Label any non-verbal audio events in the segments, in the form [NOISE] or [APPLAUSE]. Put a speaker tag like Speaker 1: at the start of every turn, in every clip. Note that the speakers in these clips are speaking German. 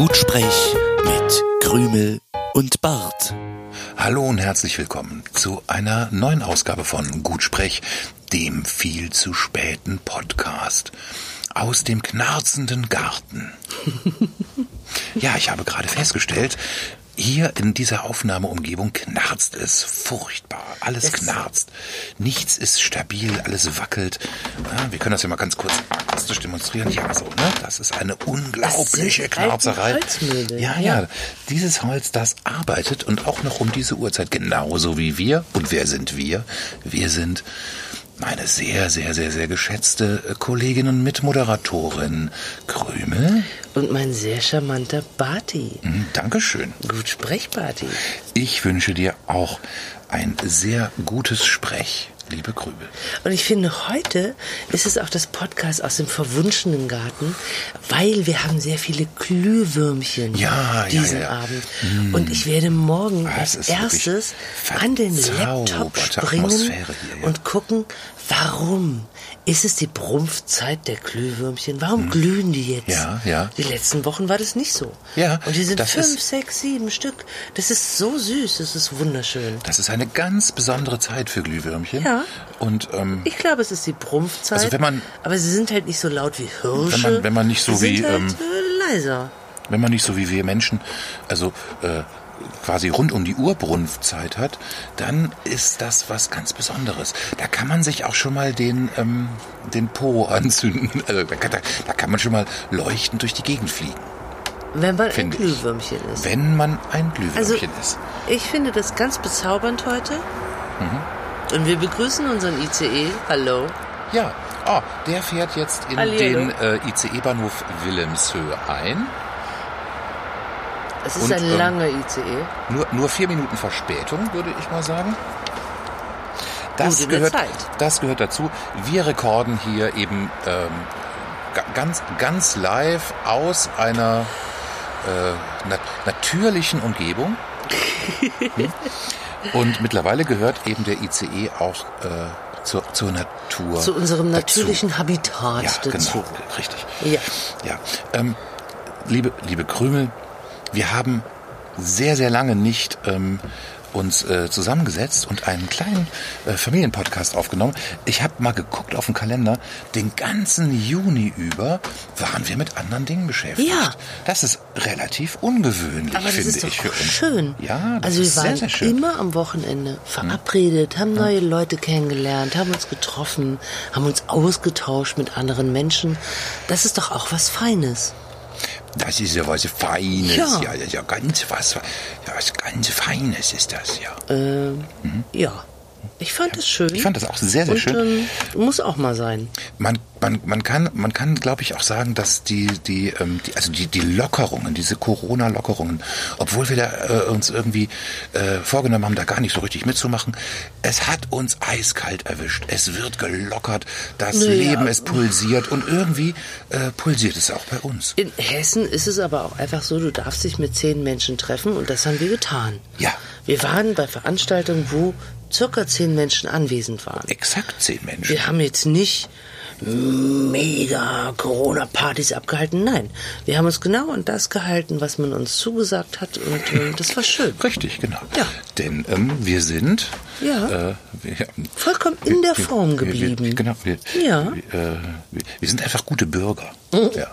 Speaker 1: Gutsprech mit Krümel und Bart.
Speaker 2: Hallo und herzlich willkommen zu einer neuen Ausgabe von Gutsprech, dem viel zu späten Podcast aus dem knarzenden Garten. [LAUGHS] ja, ich habe gerade festgestellt, hier in dieser Aufnahmeumgebung knarzt es furchtbar. Alles
Speaker 3: Es-
Speaker 2: knarzt. Nichts ist stabil, alles wackelt. Ja, wir können das ja mal ganz kurz akustisch demonstrieren. Ja, so, ne? Das ist eine unglaubliche
Speaker 3: Das
Speaker 2: Knarzerei. Ja,
Speaker 3: Ja.
Speaker 2: ja. Dieses Holz, das arbeitet und auch noch um diese Uhrzeit genauso wie wir. Und wer sind wir? Wir sind meine sehr, sehr, sehr, sehr geschätzte äh, Kollegin und Mitmoderatorin Krümel.
Speaker 3: Und mein sehr charmanter Barty.
Speaker 2: Hm, Dankeschön.
Speaker 3: Gut Sprechbarty.
Speaker 2: Ich wünsche dir auch ein sehr gutes Sprech, liebe Krümel.
Speaker 3: Und ich finde, heute ist es auch das Podcast aus dem verwunschenen Garten, weil wir haben sehr viele Glühwürmchen
Speaker 2: Ja,
Speaker 3: diesen
Speaker 2: ja, ja.
Speaker 3: Abend. Und ich werde morgen
Speaker 2: Das
Speaker 3: als erstes an den Laptop springen
Speaker 2: hier,
Speaker 3: und gucken, warum ist es die Brumpfzeit der Glühwürmchen? Warum glühen die jetzt?
Speaker 2: Hm. Ja, ja.
Speaker 3: Die letzten Wochen war das nicht so.
Speaker 2: Ja,
Speaker 3: Und die sind fünf, sechs, sieben Stück. Das ist so süß, das ist wunderschön.
Speaker 2: Das ist eine ganz besondere Zeit für Glühwürmchen.
Speaker 3: Ja.
Speaker 2: Und ähm,
Speaker 3: Ich glaube, es ist die Brumpfzeit.
Speaker 2: Also wenn man-
Speaker 3: aber sie sind halt nicht so laut wie Hirsche.
Speaker 2: Wenn man- wenn man nicht so
Speaker 3: sie
Speaker 2: wie,
Speaker 3: sind halt,
Speaker 2: ähm,
Speaker 3: äh, leiser.
Speaker 2: wenn man nicht so wie wir Menschen, also äh, quasi rund um die Uhr Brunftzeit hat, dann ist das was ganz Besonderes. Da kann man sich auch schon mal den, ähm, den Po anzünden. [LAUGHS] Also da kann, da, da kann man schon mal leuchtend durch die Gegend fliegen,
Speaker 3: Wenn man ein
Speaker 2: finde ich.
Speaker 3: Glühwürmchen ist.
Speaker 2: wenn man ein
Speaker 3: Also,
Speaker 2: Glühwürmchen ist.
Speaker 3: ich finde das ganz bezaubernd heute.
Speaker 2: Mhm.
Speaker 3: Und wir begrüßen unseren ICE. Hallo.
Speaker 2: Ja, oh, der fährt jetzt in
Speaker 3: Hallihallo.
Speaker 2: den äh, ICE-Bahnhof Wilhelmshöhe ein.
Speaker 3: Es ist
Speaker 2: Und,
Speaker 3: ein
Speaker 2: ähm,
Speaker 3: langer ICE.
Speaker 2: Nur, nur vier Minuten Verspätung, würde ich mal sagen. Das gehört,
Speaker 3: Zeit.
Speaker 2: das gehört dazu. Wir rekorden hier eben ähm, ga- ganz, ganz live aus einer äh, nat natürlichen Umgebung. [LAUGHS] Hm? Und mittlerweile gehört eben der ICE auch äh, zur, zur Natur.
Speaker 3: Zu unserem
Speaker 2: dazu.
Speaker 3: natürlichen Habitat
Speaker 2: Ja,
Speaker 3: dazu.
Speaker 2: genau, richtig.
Speaker 3: Ja.
Speaker 2: Ja, ähm, liebe, liebe Krümel, wir haben sehr, sehr lange nicht ähm, uns äh, zusammengesetzt und einen kleinen äh, Familienpodcast aufgenommen. Ich habe mal geguckt auf den Kalender. Den ganzen Juni über waren wir mit anderen Dingen beschäftigt.
Speaker 3: Ja.
Speaker 2: Das ist relativ ungewöhnlich,
Speaker 3: Aber das
Speaker 2: finde
Speaker 3: ist doch
Speaker 2: ich für uns.
Speaker 3: schön.
Speaker 2: Ja, das
Speaker 3: also wir
Speaker 2: ist
Speaker 3: waren
Speaker 2: sehr, sehr schön.
Speaker 3: immer am Wochenende verabredet, haben neue Leute kennengelernt, haben uns getroffen, haben uns ausgetauscht mit anderen Menschen. Das ist doch auch was Feines.
Speaker 2: Das ist ja was Feines.
Speaker 3: Ja.
Speaker 2: Ja, das ist ja ganz was, ja, was ganz Feines ist das, ja.
Speaker 3: Ja. Ich fand es schön.
Speaker 2: Ich fand das auch sehr, sehr
Speaker 3: Und,
Speaker 2: schön.
Speaker 3: Ähm, muss auch mal sein.
Speaker 2: Man, man, man kann, man kann, glaube ich, auch sagen, dass die, die, ähm, die also die, die Lockerungen, diese Corona-Lockerungen, obwohl wir da äh, uns irgendwie äh, vorgenommen haben, da gar nicht so richtig mitzumachen, es hat uns eiskalt erwischt. Es wird gelockert, das
Speaker 3: Naja.
Speaker 2: Leben es pulsiert und irgendwie äh, pulsiert es auch bei uns.
Speaker 3: In Hessen ist es aber auch einfach so, du darfst dich mit zehn Menschen treffen und das haben wir getan.
Speaker 2: Ja.
Speaker 3: Wir waren bei Veranstaltungen, wo circa zehn Menschen anwesend waren.
Speaker 2: Exakt zehn Menschen.
Speaker 3: Wir haben jetzt nicht mega Corona-Partys abgehalten. Nein, wir haben uns genau an das gehalten, was man uns zugesagt hat und ähm, das war schön.
Speaker 2: Richtig, genau.
Speaker 3: Ja.
Speaker 2: Denn ähm, wir sind
Speaker 3: Ja.
Speaker 2: äh, wir,
Speaker 3: Vollkommen in der
Speaker 2: wir-
Speaker 3: Form
Speaker 2: wir-
Speaker 3: geblieben.
Speaker 2: Wir, genau, wir,
Speaker 3: Ja.
Speaker 2: wir, äh, wir, wir sind einfach gute Bürger.
Speaker 3: Mhm.
Speaker 2: Ja.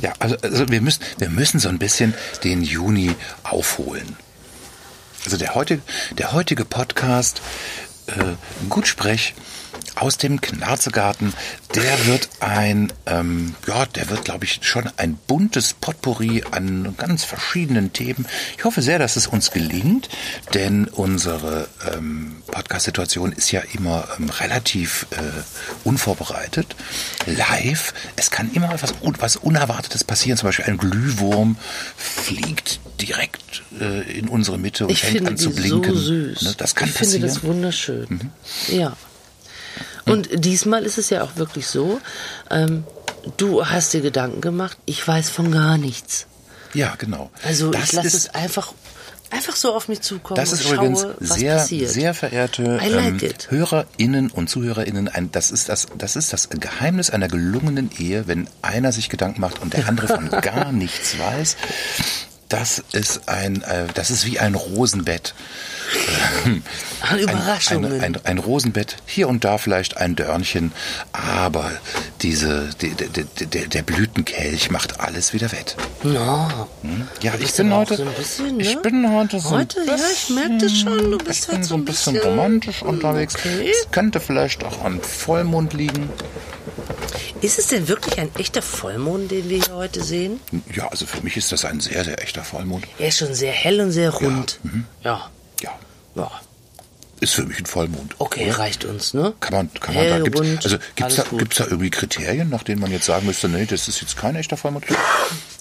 Speaker 2: Ja, also, also wir müssen, wir müssen so ein bisschen den Juni aufholen. Also der heutige, der heutige Podcast, äh, Gutsprech aus dem Knarzegarten, der wird ein, ähm, ja, der wird, glaube ich, schon ein buntes Potpourri an ganz verschiedenen Themen. Ich hoffe sehr, dass es uns gelingt, denn unsere ähm, Podcast-Situation ist ja immer ähm, relativ äh, unvorbereitet, live. Es kann immer etwas, was Unerwartetes passieren, zum Beispiel ein Glühwurm fliegt direkt äh, in unsere Mitte und
Speaker 3: Ich
Speaker 2: fängt an zu blinken.
Speaker 3: so süß.
Speaker 2: Ne, Das kann
Speaker 3: ich
Speaker 2: passieren. Mhm.
Speaker 3: finde das wunderschön. Ja. Und diesmal ist es ja auch wirklich so, ähm, du hast dir Gedanken gemacht, ich weiß von gar nichts.
Speaker 2: ja, genau.
Speaker 3: Also
Speaker 2: das
Speaker 3: ich lasse es einfach, Einfach so auf mich zukommen
Speaker 2: Das
Speaker 3: und
Speaker 2: ist übrigens
Speaker 3: schaue, was
Speaker 2: sehr,
Speaker 3: passiert.
Speaker 2: sehr verehrte
Speaker 3: I like
Speaker 2: ähm. HörerInnen und ZuhörerInnen. Ein, das, ist das, das ist das Geheimnis einer gelungenen Ehe, wenn einer sich Gedanken macht und der andere von [LAUGHS] gar nichts weiß. Das ist ein, äh, das ist wie ein Rosenbett. [LAUGHS]
Speaker 3: An Überraschungen.
Speaker 2: Ein, ein, ein Rosenbett, hier und da vielleicht ein Dörnchen, aber diese, die, die, die, der, Blütenkelch macht alles wieder wett. Ja,
Speaker 3: Du
Speaker 2: ich
Speaker 3: bist
Speaker 2: bin heute,
Speaker 3: so ein bisschen, ne?
Speaker 2: ich bin heute so
Speaker 3: Heute,
Speaker 2: ein
Speaker 3: ja,
Speaker 2: bisschen,
Speaker 3: ich merke das schon, du bist
Speaker 2: ich bin so ein bisschen, romantisch unterwegs.
Speaker 3: Okay.
Speaker 2: Es könnte vielleicht auch an Vollmond liegen.
Speaker 3: Ist es denn wirklich ein echter Vollmond, den wir hier heute sehen?
Speaker 2: Ja, also für mich ist das ein sehr, sehr echter Vollmond.
Speaker 3: Er ist schon sehr hell und sehr rund. Ja.
Speaker 2: Ja,
Speaker 3: Ja.
Speaker 2: ist für mich ein Vollmond.
Speaker 3: Okay, reicht uns, ne?
Speaker 2: Kann man, kann man da,
Speaker 3: Hell,
Speaker 2: gibt's,
Speaker 3: rund,
Speaker 2: also gibt's da,
Speaker 3: gut.
Speaker 2: gibt's da irgendwie Kriterien, nach denen man jetzt sagen müsste, nee, das ist jetzt kein echter Vollmond?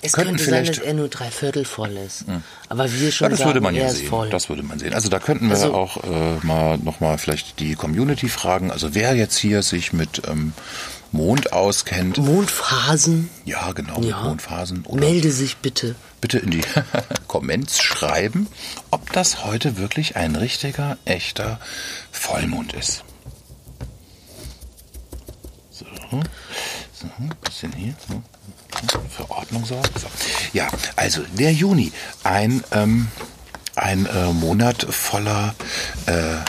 Speaker 3: Es
Speaker 2: Könnten
Speaker 3: könnte sein,
Speaker 2: vielleicht-
Speaker 3: dass er nur drei Viertel voll ist. Aber wir schon
Speaker 2: Ja, das
Speaker 3: sagen,
Speaker 2: würde man ja sehen.
Speaker 3: voll.
Speaker 2: Das würde man sehen. Also da könnten wir
Speaker 3: Also-
Speaker 2: auch äh, mal nochmal vielleicht die Community fragen. Also wer jetzt hier sich mit ähm, Mond auskennt.
Speaker 3: Mondphasen.
Speaker 2: Ja, genau, mit Mondphasen. Oder
Speaker 3: Melde sich bitte.
Speaker 2: bitte in die [LAUGHS] Comments schreiben, ob das heute wirklich ein richtiger, echter Vollmond ist. So, so ein bisschen hier. So. Für Ordnung sorgen. So. Ja, also der Juni, ein, ähm, ein äh, Monat voller äh, äh,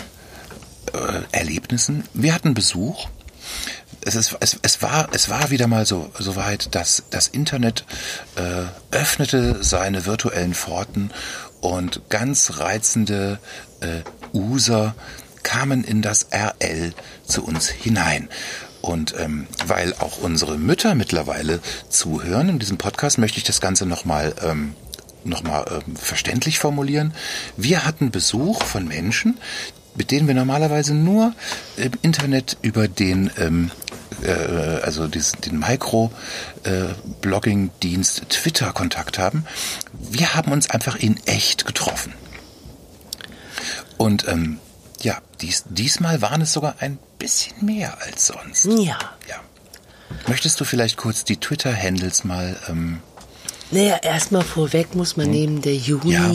Speaker 2: Erlebnissen. Wir hatten Besuch. Es, ist, es, es, war, es war wieder mal so, so weit, dass das Internet äh, öffnete seine virtuellen Pforten und ganz reizende äh, User kamen in das RL zu uns hinein. Und ähm, weil auch unsere Mütter mittlerweile zuhören in diesem Podcast, möchte ich das Ganze nochmal ähm, nochmal ähm, verständlich formulieren. Wir hatten Besuch von Menschen, mit denen wir normalerweise nur im Internet über den ähm, äh, also diesen, den Micro-Blogging-Dienst Twitter Kontakt haben. Wir haben uns einfach in echt getroffen. Und ähm, ja, dies, diesmal waren es sogar ein bisschen mehr als sonst.
Speaker 3: Ja.
Speaker 2: Ja. Möchtest du vielleicht kurz die Twitter-Handles mal ähm,
Speaker 3: Naja, erstmal vorweg muss man nehmen, der Juni
Speaker 2: Ja.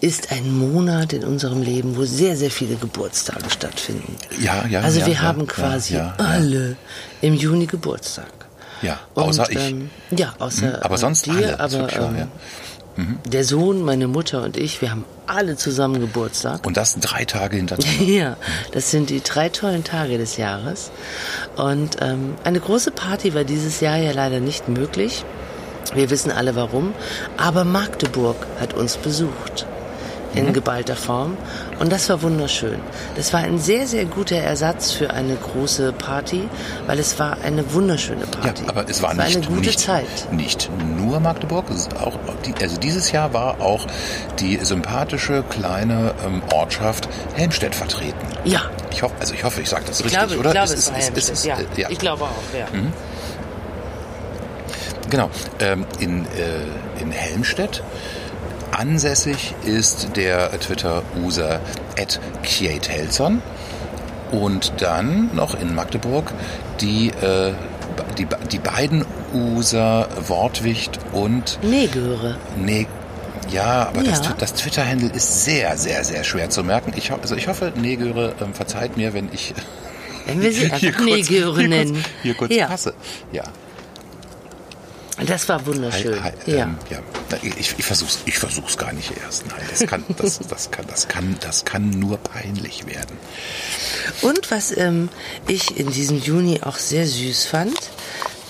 Speaker 3: ist ein Monat in unserem Leben, wo sehr, sehr viele Geburtstage stattfinden.
Speaker 2: Ja, ja,
Speaker 3: Also
Speaker 2: ja,
Speaker 3: wir
Speaker 2: ja,
Speaker 3: haben quasi alle im Juni Geburtstag.
Speaker 2: Ja,
Speaker 3: Und,
Speaker 2: außer ich.
Speaker 3: Ähm, ja, außer
Speaker 2: Hm, aber
Speaker 3: äh,
Speaker 2: sonst
Speaker 3: dir,
Speaker 2: alle,
Speaker 3: aber
Speaker 2: wahr,
Speaker 3: ähm,
Speaker 2: ja.
Speaker 3: der Sohn, meine Mutter und ich, wir haben alle zusammen Geburtstag.
Speaker 2: Und das drei Tage hintereinander. [LAUGHS]
Speaker 3: Ja, das sind die drei tollen Tage des Jahres. Und ähm, eine große Party war dieses Jahr ja leider nicht möglich. Wir wissen alle warum. Aber Magdeburg hat uns besucht. In geballter Form. Und das war wunderschön. Das war ein sehr, sehr guter Ersatz für eine große Party, weil es war eine wunderschöne
Speaker 2: Ja,
Speaker 3: Party.
Speaker 2: aber es war,
Speaker 3: es
Speaker 2: nicht,
Speaker 3: eine gute
Speaker 2: nicht,
Speaker 3: Zeit.
Speaker 2: nicht nur Magdeburg, es ist auch also dieses Jahr war auch die sympathische kleine ähm, Ortschaft Helmstedt vertreten.
Speaker 3: Ja.
Speaker 2: Ich hoffe, also ich hoffe, ich sage das
Speaker 3: Ich
Speaker 2: richtig,
Speaker 3: glaube,
Speaker 2: oder?
Speaker 3: ich glaube,
Speaker 2: Es
Speaker 3: es,
Speaker 2: ist-
Speaker 3: war Helmstedt. ja.
Speaker 2: äh, ja.
Speaker 3: Ich glaube auch, ja.
Speaker 2: Genau. Ähm, in, äh, in Helmstedt ansässig ist der Twitter-User @kjatelson und dann noch in Magdeburg die, äh, die, die beiden User Wortwicht und
Speaker 3: Negöre.
Speaker 2: Nee, ja, aber Das,
Speaker 3: Ja.
Speaker 2: Twi- das Twitter-Handle ist sehr, sehr, sehr schwer zu merken. Ich, also ich hoffe, Negöre ähm, verzeiht mir, wenn ich
Speaker 3: Wenn wir sie [LAUGHS]
Speaker 2: hier
Speaker 3: einfach
Speaker 2: kurz,
Speaker 3: Negöre
Speaker 2: hier
Speaker 3: nennen.
Speaker 2: kurz, hier kurz
Speaker 3: ja.
Speaker 2: passe. Ja.
Speaker 3: Das war wunderschön.
Speaker 2: Hi, hi,
Speaker 3: ja.
Speaker 2: ähm, ja. Ich, ich versuch's, ich versuch's gar nicht erst. Nein, das kann, [LAUGHS] das, das kann, das kann, das kann nur peinlich werden.
Speaker 3: Und was ähm, ich in diesem Juni auch sehr süß fand,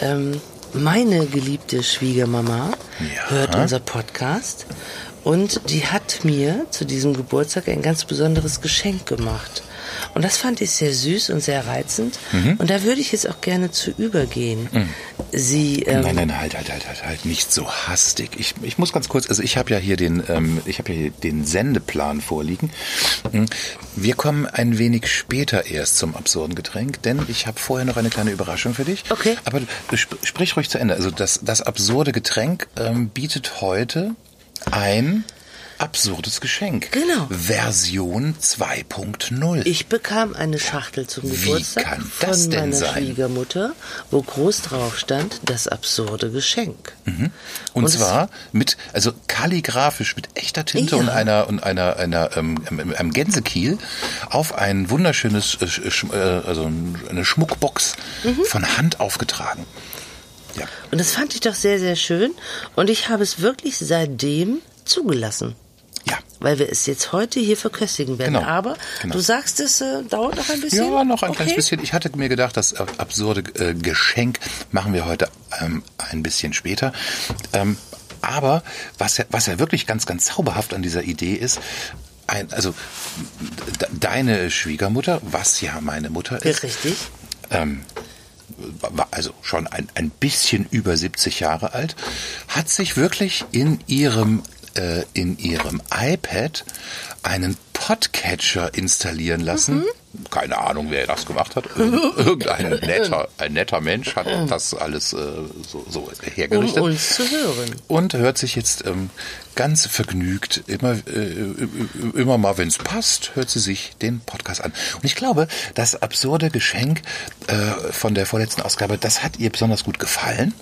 Speaker 3: ähm, meine geliebte Schwiegermama
Speaker 2: Ja.
Speaker 3: hört unser Podcast und die hat mir zu diesem Geburtstag ein ganz besonderes Geschenk gemacht. Und das fand ich sehr süß und sehr reizend.
Speaker 2: Mhm.
Speaker 3: Und da würde ich jetzt auch gerne zu übergehen. Sie, ähm,
Speaker 2: Nein, nein, halt, halt, halt, halt, halt, nicht so hastig. Ich, ich muss ganz kurz, also ich habe ja hier den, ähm, ich habe hier den Sendeplan vorliegen. Hm, Wir kommen ein wenig später erst zum absurden Getränk, denn ich habe vorher noch eine kleine Überraschung für dich.
Speaker 3: Okay.
Speaker 2: Aber sp sprich ruhig zu Ende. Also das, das absurde Getränk ähm, bietet heute ein Absurdes Geschenk.
Speaker 3: Genau.
Speaker 2: Version 2.0.
Speaker 3: Ich bekam eine Schachtel zum Geburtstag von meiner
Speaker 2: sein?
Speaker 3: Schwiegermutter, wo groß drauf stand, das absurde Geschenk.
Speaker 2: Und,
Speaker 3: Und es-
Speaker 2: zwar mit, also kalligrafisch mit echter Tinte
Speaker 3: Ja.
Speaker 2: und einer und einer einer ähm, ähm, einem Gänsekiel auf ein wunderschönes, äh, sch- äh, also eine Schmuckbox
Speaker 3: Mhm.
Speaker 2: von Hand aufgetragen. Ja.
Speaker 3: Und das fand ich doch sehr, sehr schön. Und ich habe es wirklich seitdem zugelassen.
Speaker 2: Ja.
Speaker 3: Weil wir es jetzt heute hier verköstigen werden.
Speaker 2: Genau.
Speaker 3: Aber
Speaker 2: Genau.
Speaker 3: du sagst, es äh, dauert noch ein bisschen.
Speaker 2: Ja, noch ein
Speaker 3: okay.
Speaker 2: kleines bisschen. Ich hatte mir gedacht, das absurde äh, Geschenk machen wir heute ähm, ein bisschen später. Ähm, aber was ja, was ja wirklich ganz, ganz zauberhaft an dieser Idee ist, ein, also deine Schwiegermutter, was ja meine Mutter ist,
Speaker 3: Richtig.
Speaker 2: ähm, also schon ein, ein bisschen über 70 Jahre alt, hat sich wirklich in ihrem, äh, in ihrem iPad einen Podcatcher installieren lassen. Keine Ahnung, wer das gemacht hat. [LAUGHS] Irgend- Irgendein netter, ein netter Mensch hat das alles äh, so, so
Speaker 3: Um
Speaker 2: hergerichtet
Speaker 3: uns zu hören.
Speaker 2: und hört sich jetzt ähm, ganz vergnügt immer äh, immer mal, wenn es passt, hört sie sich den Podcast an. Und ich glaube, das absurde Geschenk äh, von der vorletzten Ausgabe, das hat ihr besonders gut gefallen.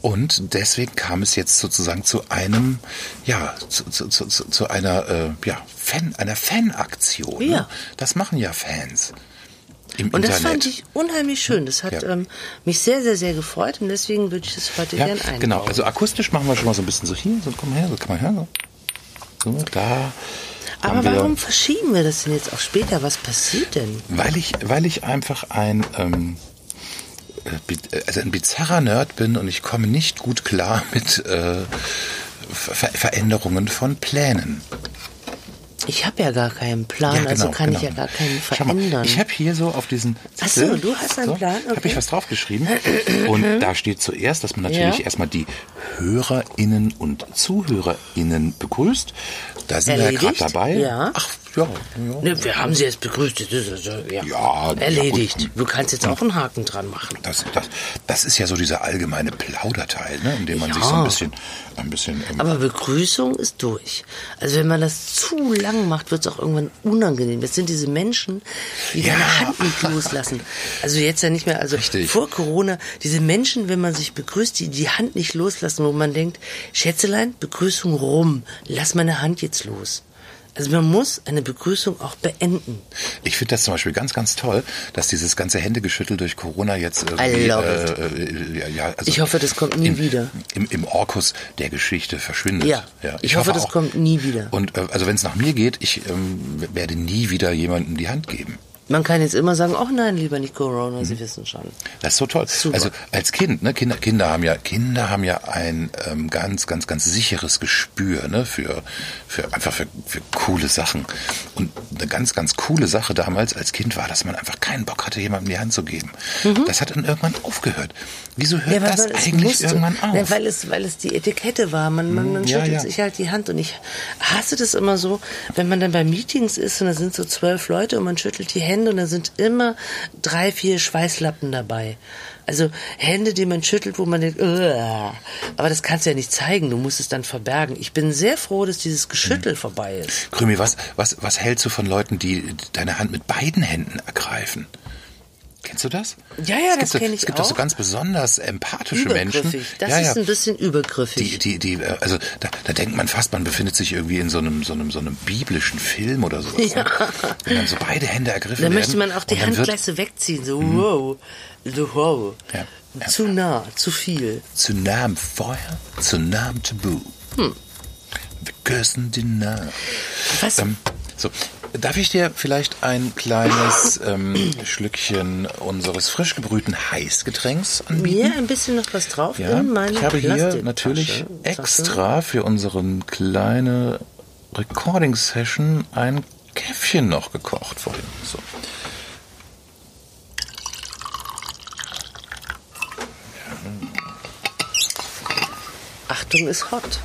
Speaker 2: Und deswegen kam es jetzt sozusagen zu einem, ja, zu, zu, zu, zu einer, äh, ja, Fan, einer Fanaktion. Ne?
Speaker 3: Ja.
Speaker 2: Das machen ja Fans im
Speaker 3: Und das
Speaker 2: Internet.
Speaker 3: fand ich unheimlich schön. Das hat
Speaker 2: Ja.
Speaker 3: ähm, mich sehr, sehr, sehr gefreut und deswegen würde ich es heute
Speaker 2: Ja,
Speaker 3: gern einbauen.
Speaker 2: genau. Also akustisch machen wir schon mal so ein bisschen so hier, so komm her, so komm mal her, so. So, da.
Speaker 3: Aber warum verschieben wir das denn jetzt auch später? Was passiert denn?
Speaker 2: Weil ich, weil ich einfach ein, ähm, äh, also ein bizarrer Nerd bin und ich komme nicht gut klar mit äh, Ver Veränderungen von Plänen.
Speaker 3: Ich habe ja gar keinen Plan, also kann ich ja gar keinen
Speaker 2: Schau mal,
Speaker 3: verändern.
Speaker 2: ich habe hier so auf diesen
Speaker 3: Ach so,
Speaker 2: Zettel,
Speaker 3: du hast einen Plan,
Speaker 2: Habe
Speaker 3: okay.
Speaker 2: ich was draufgeschrieben und da steht zuerst, dass man natürlich
Speaker 3: Ja.
Speaker 2: erstmal die HörerInnen und ZuhörerInnen begrüßt. Da sind wir ja gerade
Speaker 3: Erledigt?
Speaker 2: dabei.
Speaker 3: Ja.
Speaker 2: Ach, ja. ja.
Speaker 3: Ne, wir haben sie jetzt begrüßt. Das ist also, ja.
Speaker 2: Ja, ja,
Speaker 3: Erledigt.
Speaker 2: gut.
Speaker 3: du kannst jetzt auch einen Haken dran machen.
Speaker 2: Das, das, das ist ja so dieser allgemeine Plauderteil, ne, in dem man sich so
Speaker 3: Ja.
Speaker 2: ein bisschen, ein bisschen
Speaker 3: Aber Begrüßung ist durch. Also wenn man das zu lang macht, wird es auch irgendwann unangenehm. Das sind diese Menschen, die
Speaker 2: Ja.
Speaker 3: deine Hand nicht loslassen. Also jetzt ja nicht mehr, also
Speaker 2: Richtig.
Speaker 3: vor Corona, diese Menschen, wenn man sich begrüßt, die die Hand nicht loslassen, wo man denkt, Schätzelein, Begrüßung rum, lass meine Hand jetzt los. Also man muss eine Begrüßung auch beenden.
Speaker 2: Ich finde das zum Beispiel ganz, ganz toll, dass dieses ganze Händegeschüttel durch Corona jetzt irgendwie,
Speaker 3: I love
Speaker 2: äh, äh, ja, ja, also
Speaker 3: Ich hoffe, das kommt nie
Speaker 2: im,
Speaker 3: wieder.
Speaker 2: Im, Im Orkus der Geschichte verschwindet.
Speaker 3: Ja, ich hoffe, das
Speaker 2: auch.
Speaker 3: kommt nie wieder.
Speaker 2: Und äh, also wenn es nach mir geht, ich ähm, werde nie wieder jemandem die Hand geben.
Speaker 3: Man kann jetzt immer sagen, oh nein, lieber nicht Corona, Sie wissen schon.
Speaker 2: Das ist so toll.
Speaker 3: Super.
Speaker 2: Also als Kind, ne, Kinder, Kinder haben ja, Kinder haben ja ein ähm, ganz, ganz, ganz sicheres Gespür, ne, für, für einfach für, für coole Sachen. Und eine ganz, ganz coole Sache damals als Kind war, dass man einfach keinen Bock hatte, jemandem die Hand zu geben. Das hat dann irgendwann aufgehört. Wieso hört das
Speaker 3: weil es
Speaker 2: eigentlich
Speaker 3: musste.
Speaker 2: irgendwann auf?
Speaker 3: Ja, weil es, weil es die Etikette war. Man, man, man
Speaker 2: ja,
Speaker 3: schüttelt
Speaker 2: ja.
Speaker 3: sich halt die Hand und ich hasse das immer so, wenn man dann bei Meetings ist und da sind so zwölf Leute und man schüttelt die Hände und da sind immer drei, vier Schweißlappen dabei. Also Hände, die man schüttelt, wo man denkt, "Uah." aber das kannst du ja nicht zeigen, du musst es dann verbergen. Ich bin sehr froh, dass dieses Geschüttel vorbei ist.
Speaker 2: Krümi, was, was, was hältst du von Leuten, die deine Hand mit beiden Händen ergreifen? Kennst du das?
Speaker 3: Ja, ja, das
Speaker 2: gibt so,
Speaker 3: ich
Speaker 2: Es gibt doch so
Speaker 3: auch.
Speaker 2: ganz besonders empathische Menschen.
Speaker 3: Das
Speaker 2: ja,
Speaker 3: ist
Speaker 2: ja.
Speaker 3: ein bisschen übergriffig.
Speaker 2: Die, die, die, äh, also da, da denkt man fast, man befindet sich irgendwie in so einem, so einem, so einem biblischen Film oder sowas.
Speaker 3: Ja.
Speaker 2: Ne? Wenn dann so beide Hände ergriffen
Speaker 3: Da
Speaker 2: werden.
Speaker 3: möchte man auch die
Speaker 2: und dann
Speaker 3: Hand
Speaker 2: wird
Speaker 3: gleich so wegziehen, so wow, so wow.
Speaker 2: Ja, ja.
Speaker 3: Zu nah, zu viel.
Speaker 2: Zu nah am Feuer, zu nah am Tabu.
Speaker 3: Hm.
Speaker 2: Wir küssen die nah.
Speaker 3: Was?
Speaker 2: Ähm, so, darf ich dir vielleicht ein kleines ähm, Schlückchen unseres frisch gebrühten Heißgetränks anbieten?
Speaker 3: Mir ein bisschen noch was drauf
Speaker 2: Ja,
Speaker 3: in meine
Speaker 2: ich habe hier natürlich extra für unsere kleine Recording-Session ein Käffchen noch gekocht vorhin. So.
Speaker 3: Achtung, ist hot.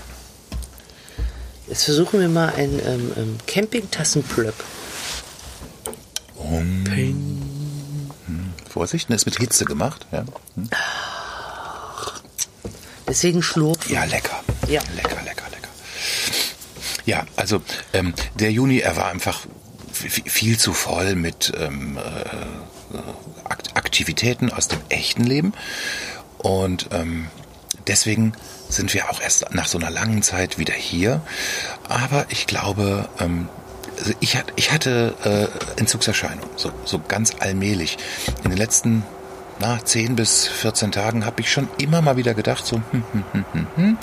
Speaker 3: Jetzt versuchen wir mal ein ähm, ähm, Campingtassenplöck.
Speaker 2: Vorsicht, das ist mit Hitze gemacht. Ja, Hm.
Speaker 3: Deswegen schlurfen.
Speaker 2: ja lecker.
Speaker 3: Ja.
Speaker 2: Lecker, lecker, lecker. Ja, also ähm, der Juni, er war einfach viel zu voll mit ähm, äh, Akt- Aktivitäten aus dem echten Leben. Und ähm, deswegen sind wir auch erst nach so einer langen Zeit wieder hier. Aber ich glaube, ähm, ich hatte äh, Entzugserscheinungen, so, so ganz allmählich. In den letzten na, 10 bis 14 Tagen habe ich schon immer mal wieder gedacht, so, hm, hm, hm, hm, hm,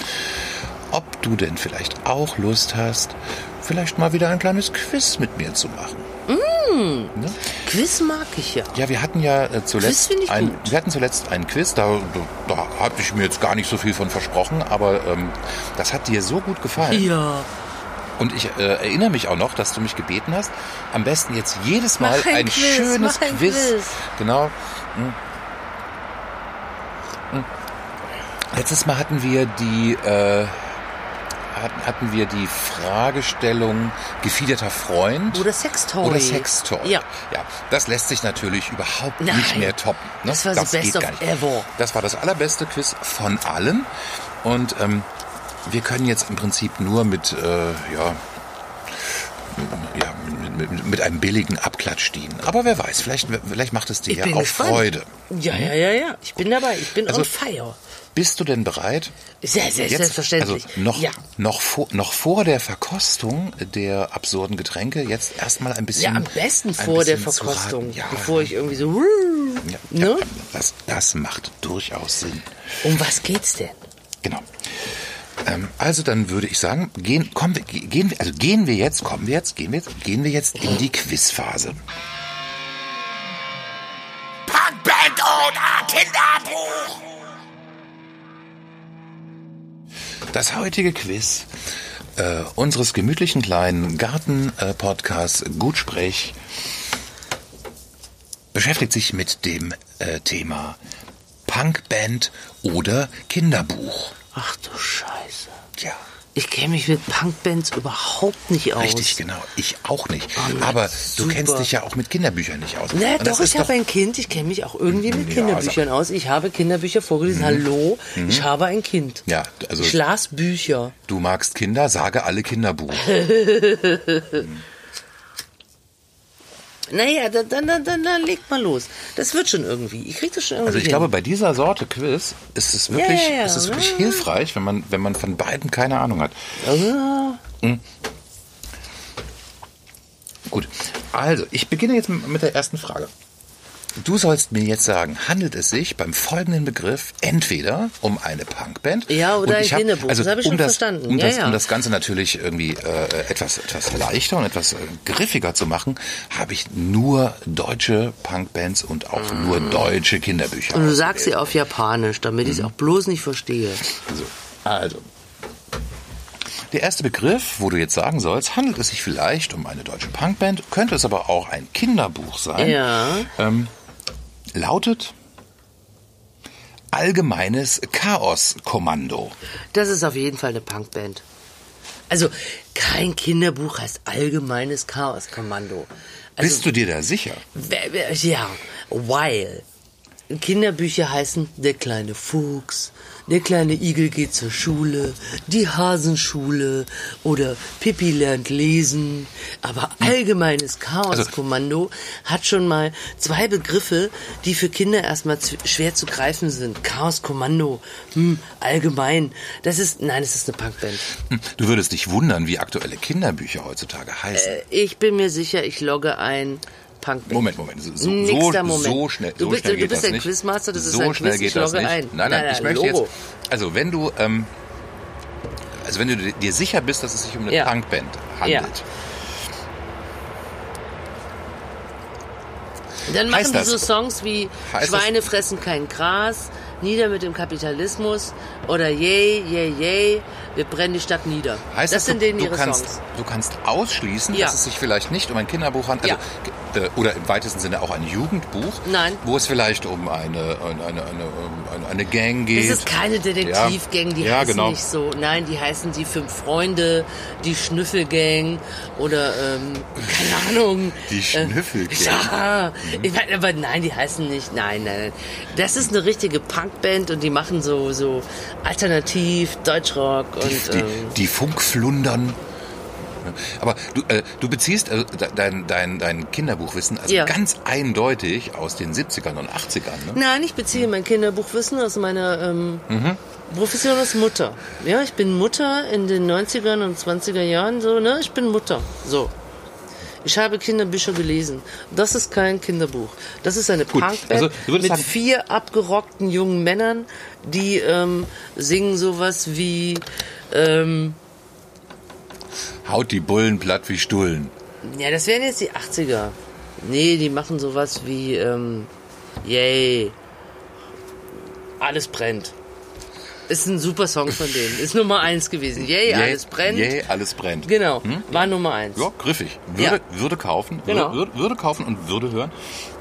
Speaker 2: ob du denn vielleicht auch Lust hast, vielleicht mal wieder ein kleines Quiz mit mir zu machen. Ne?
Speaker 3: Quiz mag ich ja.
Speaker 2: Ja, wir hatten ja äh, zuletzt ein, wir hatten zuletzt einen Quiz, da, da, da hatte ich mir jetzt gar nicht so viel von versprochen, aber ähm, das hat dir so gut gefallen.
Speaker 3: Ja.
Speaker 2: Und ich äh, erinnere mich auch noch, dass du mich gebeten hast, am besten jetzt jedes Mal
Speaker 3: ein
Speaker 2: ein,
Speaker 3: Quiz,
Speaker 2: schönes
Speaker 3: ein
Speaker 2: Quiz.
Speaker 3: Quiz.
Speaker 2: Genau. Hm. Hm. Letztes Mal hatten wir die äh, hatten, wir die Fragestellung gefiederter Freund
Speaker 3: Oder Sextoy.
Speaker 2: oder Sextoy.
Speaker 3: Ja.
Speaker 2: ja, das lässt sich natürlich überhaupt
Speaker 3: Nein.
Speaker 2: nicht mehr toppen. Ne?
Speaker 3: Das war the best
Speaker 2: geht
Speaker 3: of ever.
Speaker 2: Das war das allerbeste Quiz von allen. Und ähm, wir können jetzt im Prinzip nur mit, äh, ja, ja, mit, mit, einem billigen Abklatsch dienen. Aber wer weiß, vielleicht, vielleicht macht es dir ja auch
Speaker 3: gespannt.
Speaker 2: Freude.
Speaker 3: Ja, ja, ja, ja. Ich bin dabei. Ich bin
Speaker 2: Also-
Speaker 3: on fire.
Speaker 2: Bist du denn bereit?
Speaker 3: Sehr, sehr, selbstverständlich.
Speaker 2: Also noch,
Speaker 3: Ja.
Speaker 2: noch, vor, noch vor der Verkostung der absurden Getränke jetzt erstmal ein bisschen.
Speaker 3: Ja, am besten vor der Verkostung.
Speaker 2: Ja,
Speaker 3: bevor ich irgendwie so.
Speaker 2: ja,
Speaker 3: ne?
Speaker 2: ja, das, das macht durchaus Sinn.
Speaker 3: Um was geht's denn?
Speaker 2: Genau. Ähm, also dann würde ich sagen, gehen, kommen gehen also gehen wir jetzt, kommen wir jetzt, gehen wir jetzt, gehen wir jetzt in die Quizphase. Das heutige Quiz äh, unseres gemütlichen kleinen Garten-Podcasts Gutsprech beschäftigt sich mit dem äh, Thema Punkband oder Kinderbuch.
Speaker 3: Ach du Scheiße.
Speaker 2: Ja,
Speaker 3: Ich kenne mich mit Punkbands überhaupt nicht aus.
Speaker 2: richtig, genau. Ich auch nicht.
Speaker 3: Oh,
Speaker 2: Aber du
Speaker 3: super.
Speaker 2: kennst dich ja auch mit Kinderbüchern nicht aus.
Speaker 3: Na, doch, ich habe ein Kind. Ich kenne mich auch irgendwie mit
Speaker 2: Ja,
Speaker 3: Kinderbüchern aus. Ich habe Kinderbücher vorgelesen. Hallo, ich habe ein Kind.
Speaker 2: Ja, also
Speaker 3: Ich las Bücher.
Speaker 2: du magst Kinder, sage alle Kinderbuch. [LAUGHS]
Speaker 3: Naja, dann, dann, dann, dann, dann legt mal los. Das wird schon irgendwie. Ich krieg das schon irgendwie
Speaker 2: Also ich
Speaker 3: hin.
Speaker 2: glaube, bei dieser Sorte Quiz ist es wirklich,
Speaker 3: Ja, ja, ja.
Speaker 2: ist es wirklich hilfreich, wenn man, wenn man von beiden keine Ahnung hat.
Speaker 3: Ja.
Speaker 2: Gut, also ich beginne jetzt mit der ersten Frage. Du sollst mir jetzt sagen, handelt es sich beim folgenden Begriff entweder um eine Punkband
Speaker 3: Ja, oder
Speaker 2: ich hab-
Speaker 3: Kinderbuch.
Speaker 2: Also
Speaker 3: Das hab ich
Speaker 2: um
Speaker 3: schon
Speaker 2: das,
Speaker 3: verstanden.
Speaker 2: Um,
Speaker 3: Ja,
Speaker 2: das,
Speaker 3: ja.
Speaker 2: um das Ganze natürlich irgendwie äh, etwas, etwas leichter und etwas äh, griffiger zu machen, habe ich nur deutsche Punkbands und auch nur deutsche Kinderbücher.
Speaker 3: Und du sagst sie auf Japanisch, damit ich es auch bloß nicht verstehe.
Speaker 2: So, also. Der erste Begriff, wo du jetzt sagen sollst, handelt es sich vielleicht um eine deutsche Punkband, könnte es aber auch ein Kinderbuch sein.
Speaker 3: Ja.
Speaker 2: Ähm, lautet Allgemeines Chaos-Kommando.
Speaker 3: Das ist auf jeden Fall eine Punkband. Also, kein Kinderbuch heißt allgemeines Chaoskommando. Also,
Speaker 2: Bist du dir da sicher?
Speaker 3: Ja, weil Kinderbücher heißen Der kleine Fuchs, Der kleine Igel geht zur Schule, Die Hasenschule oder Pippi lernt lesen. Aber allgemeines Chaoskommando hat schon mal zwei Begriffe, die für Kinder erstmal zu, schwer zu greifen sind. Chaoskommando, hm, allgemein. Das ist, nein, es ist eine Punkband.
Speaker 2: Hm, Du würdest dich wundern, wie aktuelle Kinderbücher heutzutage heißen.
Speaker 3: Äh, Ich bin mir sicher, ich logge ein Punkband.
Speaker 2: Moment, Moment. So, so,
Speaker 3: Moment.
Speaker 2: so schnell,
Speaker 3: Du
Speaker 2: so
Speaker 3: bist-
Speaker 2: schnell
Speaker 3: du bist
Speaker 2: das
Speaker 3: ein
Speaker 2: nicht.
Speaker 3: Quizmaster, das ist
Speaker 2: so
Speaker 3: ein
Speaker 2: schnell
Speaker 3: Quiz,
Speaker 2: geht das nicht.
Speaker 3: ein.
Speaker 2: Nein, nein,
Speaker 3: Nein,
Speaker 2: ich möchte
Speaker 3: Logo.
Speaker 2: jetzt. Also wenn du, ähm, also wenn du dir sicher bist, dass es sich um eine
Speaker 3: Ja.
Speaker 2: Punkband handelt,
Speaker 3: Dann machen
Speaker 2: Heißt
Speaker 3: die
Speaker 2: das-
Speaker 3: so Songs wie
Speaker 2: heißt
Speaker 3: Schweine fressen kein Gras, Nieder mit dem Kapitalismus oder Yay, yay, yay, wir brennen die Stadt nieder.
Speaker 2: heißt
Speaker 3: das
Speaker 2: das,
Speaker 3: sind
Speaker 2: du,
Speaker 3: denen
Speaker 2: du
Speaker 3: ihre
Speaker 2: kannst,
Speaker 3: Songs.
Speaker 2: du kannst ausschließen,
Speaker 3: Ja.
Speaker 2: dass es sich vielleicht nicht um ein Kinderbuch handelt, also, oder im weitesten Sinne auch ein Jugendbuch,
Speaker 3: Nein.
Speaker 2: wo es vielleicht um eine, eine, eine, eine, eine, Gang geht.
Speaker 3: Das ist keine Detektivgang, die
Speaker 2: ja,
Speaker 3: heißen
Speaker 2: genau.
Speaker 3: nicht so. Nein, die heißen die Fünf Freunde, die Schnüffelgang oder ähm, keine Ahnung.
Speaker 2: Die Schnüffelgang.
Speaker 3: Äh, ja, ich mein, aber nein, die heißen nicht. Nein, nein, nein. Das ist eine richtige Punkband und die machen so so alternativ Deutschrock und
Speaker 2: die,
Speaker 3: ähm,
Speaker 2: die Funkflundern. Aber du, äh, du beziehst de- dein, dein, dein Kinderbuchwissen also
Speaker 3: Ja.
Speaker 2: ganz eindeutig aus den 70ern und 80ern. Ne?
Speaker 3: Nein, ich beziehe mein Kinderbuchwissen aus meiner ähm,
Speaker 2: Mhm.
Speaker 3: Profession als Mutter. Ja, ich bin Mutter in den 90ern und 20er Jahren, so, ne? Ich bin Mutter. So. Ich habe Kinderbücher gelesen. Das ist kein Kinderbuch. Das ist eine
Speaker 2: Gut,
Speaker 3: Punkband
Speaker 2: also
Speaker 3: mit
Speaker 2: sagen-
Speaker 3: vier abgerockten jungen Männern, die ähm, singen sowas wie ähm,
Speaker 2: Haut die Bullen platt wie Stullen.
Speaker 3: Ja, das wären jetzt die 80er. Nee, die machen sowas wie, ähm, yay, alles brennt. Ist ein super Song von denen. Ist Nummer eins gewesen. Yay, alles brennt.
Speaker 2: Yay, alles brennt.
Speaker 3: Genau, war Nummer eins.
Speaker 2: Ja, griffig. Würde,
Speaker 3: Ja.
Speaker 2: würde kaufen,
Speaker 3: Genau.
Speaker 2: würde, würde kaufen und würde hören.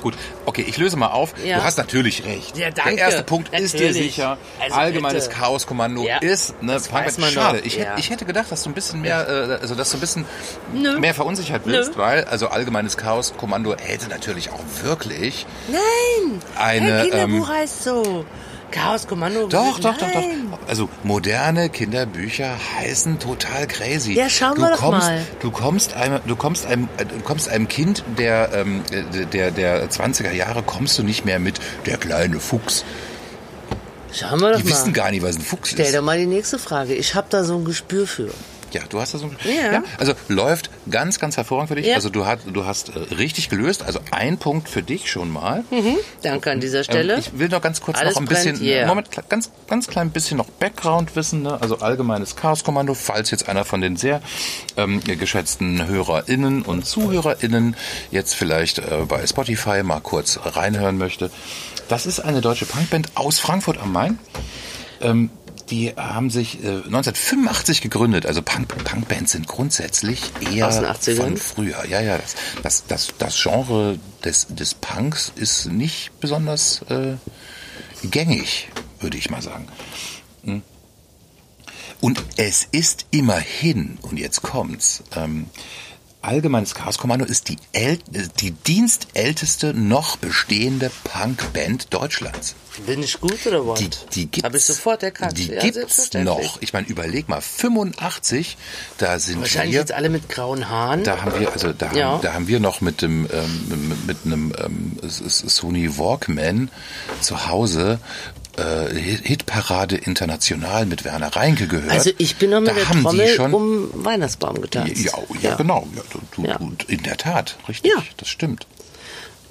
Speaker 2: Gut, okay, ich löse mal auf.
Speaker 3: Ja.
Speaker 2: Du hast natürlich recht.
Speaker 3: Ja, danke.
Speaker 2: Der erste Punkt ist dir
Speaker 3: Natürlich.
Speaker 2: sicher.
Speaker 3: Also
Speaker 2: Allgemeines. Chaoskommando
Speaker 3: Ja,
Speaker 2: ist eine Punkband. Schade, ich, hätte, ich hätte gedacht, dass du ein bisschen mehr, äh, also dass du ein bisschen
Speaker 3: Nö.
Speaker 2: mehr verunsichert bist,
Speaker 3: Nö.
Speaker 2: weil also Allgemeines Chaoskommando hätte natürlich auch wirklich
Speaker 3: Nein!
Speaker 2: Eine,
Speaker 3: Ein Kinderbuch
Speaker 2: ähm,
Speaker 3: heißt so. Chaos Kommando.
Speaker 2: Doch, doch, doch, doch. Also moderne Kinderbücher heißen total crazy.
Speaker 3: Ja, schauen
Speaker 2: du
Speaker 3: wir doch
Speaker 2: kommst,
Speaker 3: mal.
Speaker 2: Du kommst einem, du kommst einem, äh, du kommst einem Kind der, ähm, äh, der, der 20er Jahre kommst du nicht mehr mit der kleine Fuchs.
Speaker 3: Schauen wir doch
Speaker 2: Die
Speaker 3: mal.
Speaker 2: wissen gar nicht, was ein Fuchs
Speaker 3: Stell
Speaker 2: ist.
Speaker 3: doch mal die nächste Frage. Ich habe da so ein Gespür für.
Speaker 2: Ja, du hast das so.
Speaker 3: Ja.
Speaker 2: Also läuft ganz, ganz hervorragend für dich.
Speaker 3: Ja.
Speaker 2: Also du hast, du hast äh, richtig gelöst. Also ein Punkt für dich schon mal.
Speaker 3: Danke an dieser Stelle.
Speaker 2: Ähm, ich will noch ganz kurz
Speaker 3: Alles
Speaker 2: noch ein bisschen,
Speaker 3: yeah.
Speaker 2: Moment, ganz, ganz klein bisschen noch Background-Wissen, ne? also allgemeines Chaoskommando, falls jetzt einer von den sehr ähm, geschätzten HörerInnen und ZuhörerInnen jetzt vielleicht äh, bei Spotify mal kurz reinhören möchte. Das ist eine deutsche Punkband aus Frankfurt am Main. Ähm, die haben sich äh, 1985 gegründet. Also Punk, Punkbands sind grundsätzlich eher
Speaker 3: Aus den 80ern?
Speaker 2: von früher. Ja, ja, das, das, das, das Genre des, des Punks ist nicht besonders äh, gängig, würde ich mal sagen. Hm. Und es ist immerhin, und jetzt kommt's, ähm, Allgemeines Chaoskommando ist die, die dienstälteste noch bestehende Punkband Deutschlands.
Speaker 3: Bin ich gut oder was?
Speaker 2: Die, die gibt's,
Speaker 3: Habe ich sofort erkannt.
Speaker 2: Die
Speaker 3: ja,
Speaker 2: gibt's noch. Ich meine, überleg mal, 85, da sind
Speaker 3: Wahrscheinlich
Speaker 2: wir,
Speaker 3: jetzt alle mit grauen Haaren.
Speaker 2: da haben wir, also da,
Speaker 3: Ja.
Speaker 2: haben, da haben wir noch mit dem ähm, mit, mit einem ähm, Sony Walkman zu Hause äh, Hit- Hitparade international mit Werner Reinke gehört.
Speaker 3: also ich bin noch mit
Speaker 2: da
Speaker 3: der
Speaker 2: haben die
Speaker 3: Trommel
Speaker 2: schon,
Speaker 3: um Weihnachtsbaum getanzt.
Speaker 2: ja, ja, genau, ja, du,
Speaker 3: Ja.
Speaker 2: du, in der Tat, richtig,
Speaker 3: Ja.
Speaker 2: das stimmt.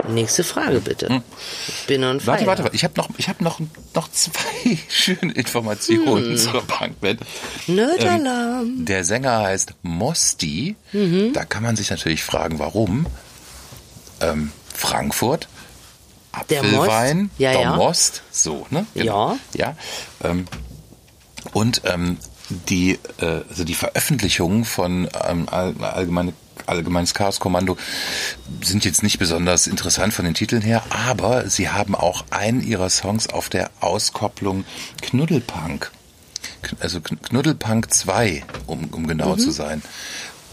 Speaker 3: Nächste Frage bitte. Ich bin on fire.
Speaker 2: Hm. Warte, warte, warte. Ich habe noch, ich habe noch, noch zwei [LAUGHS] schöne Informationen
Speaker 3: Hm.
Speaker 2: zur Punkband.
Speaker 3: Nerdalarm.
Speaker 2: Der Sänger heißt Mosti.
Speaker 3: Mhm.
Speaker 2: Da kann man sich natürlich fragen, warum. Ähm, Frankfurt,
Speaker 3: Der Most?
Speaker 2: Apfelwein,
Speaker 3: Ja,
Speaker 2: der
Speaker 3: ja.
Speaker 2: Most, so, ne? Ja. Ja. Ähm, und ähm, die, äh, also die Veröffentlichungen von ähm, All- allgemeine Allgemeines Chaoskommando sind jetzt nicht besonders interessant von den Titeln her, aber sie haben auch einen ihrer Songs auf der Auskopplung Knuddelpunk. Kn- Also Kn- Knuddelpunk 2, um, um genau
Speaker 3: Mhm.
Speaker 2: zu sein.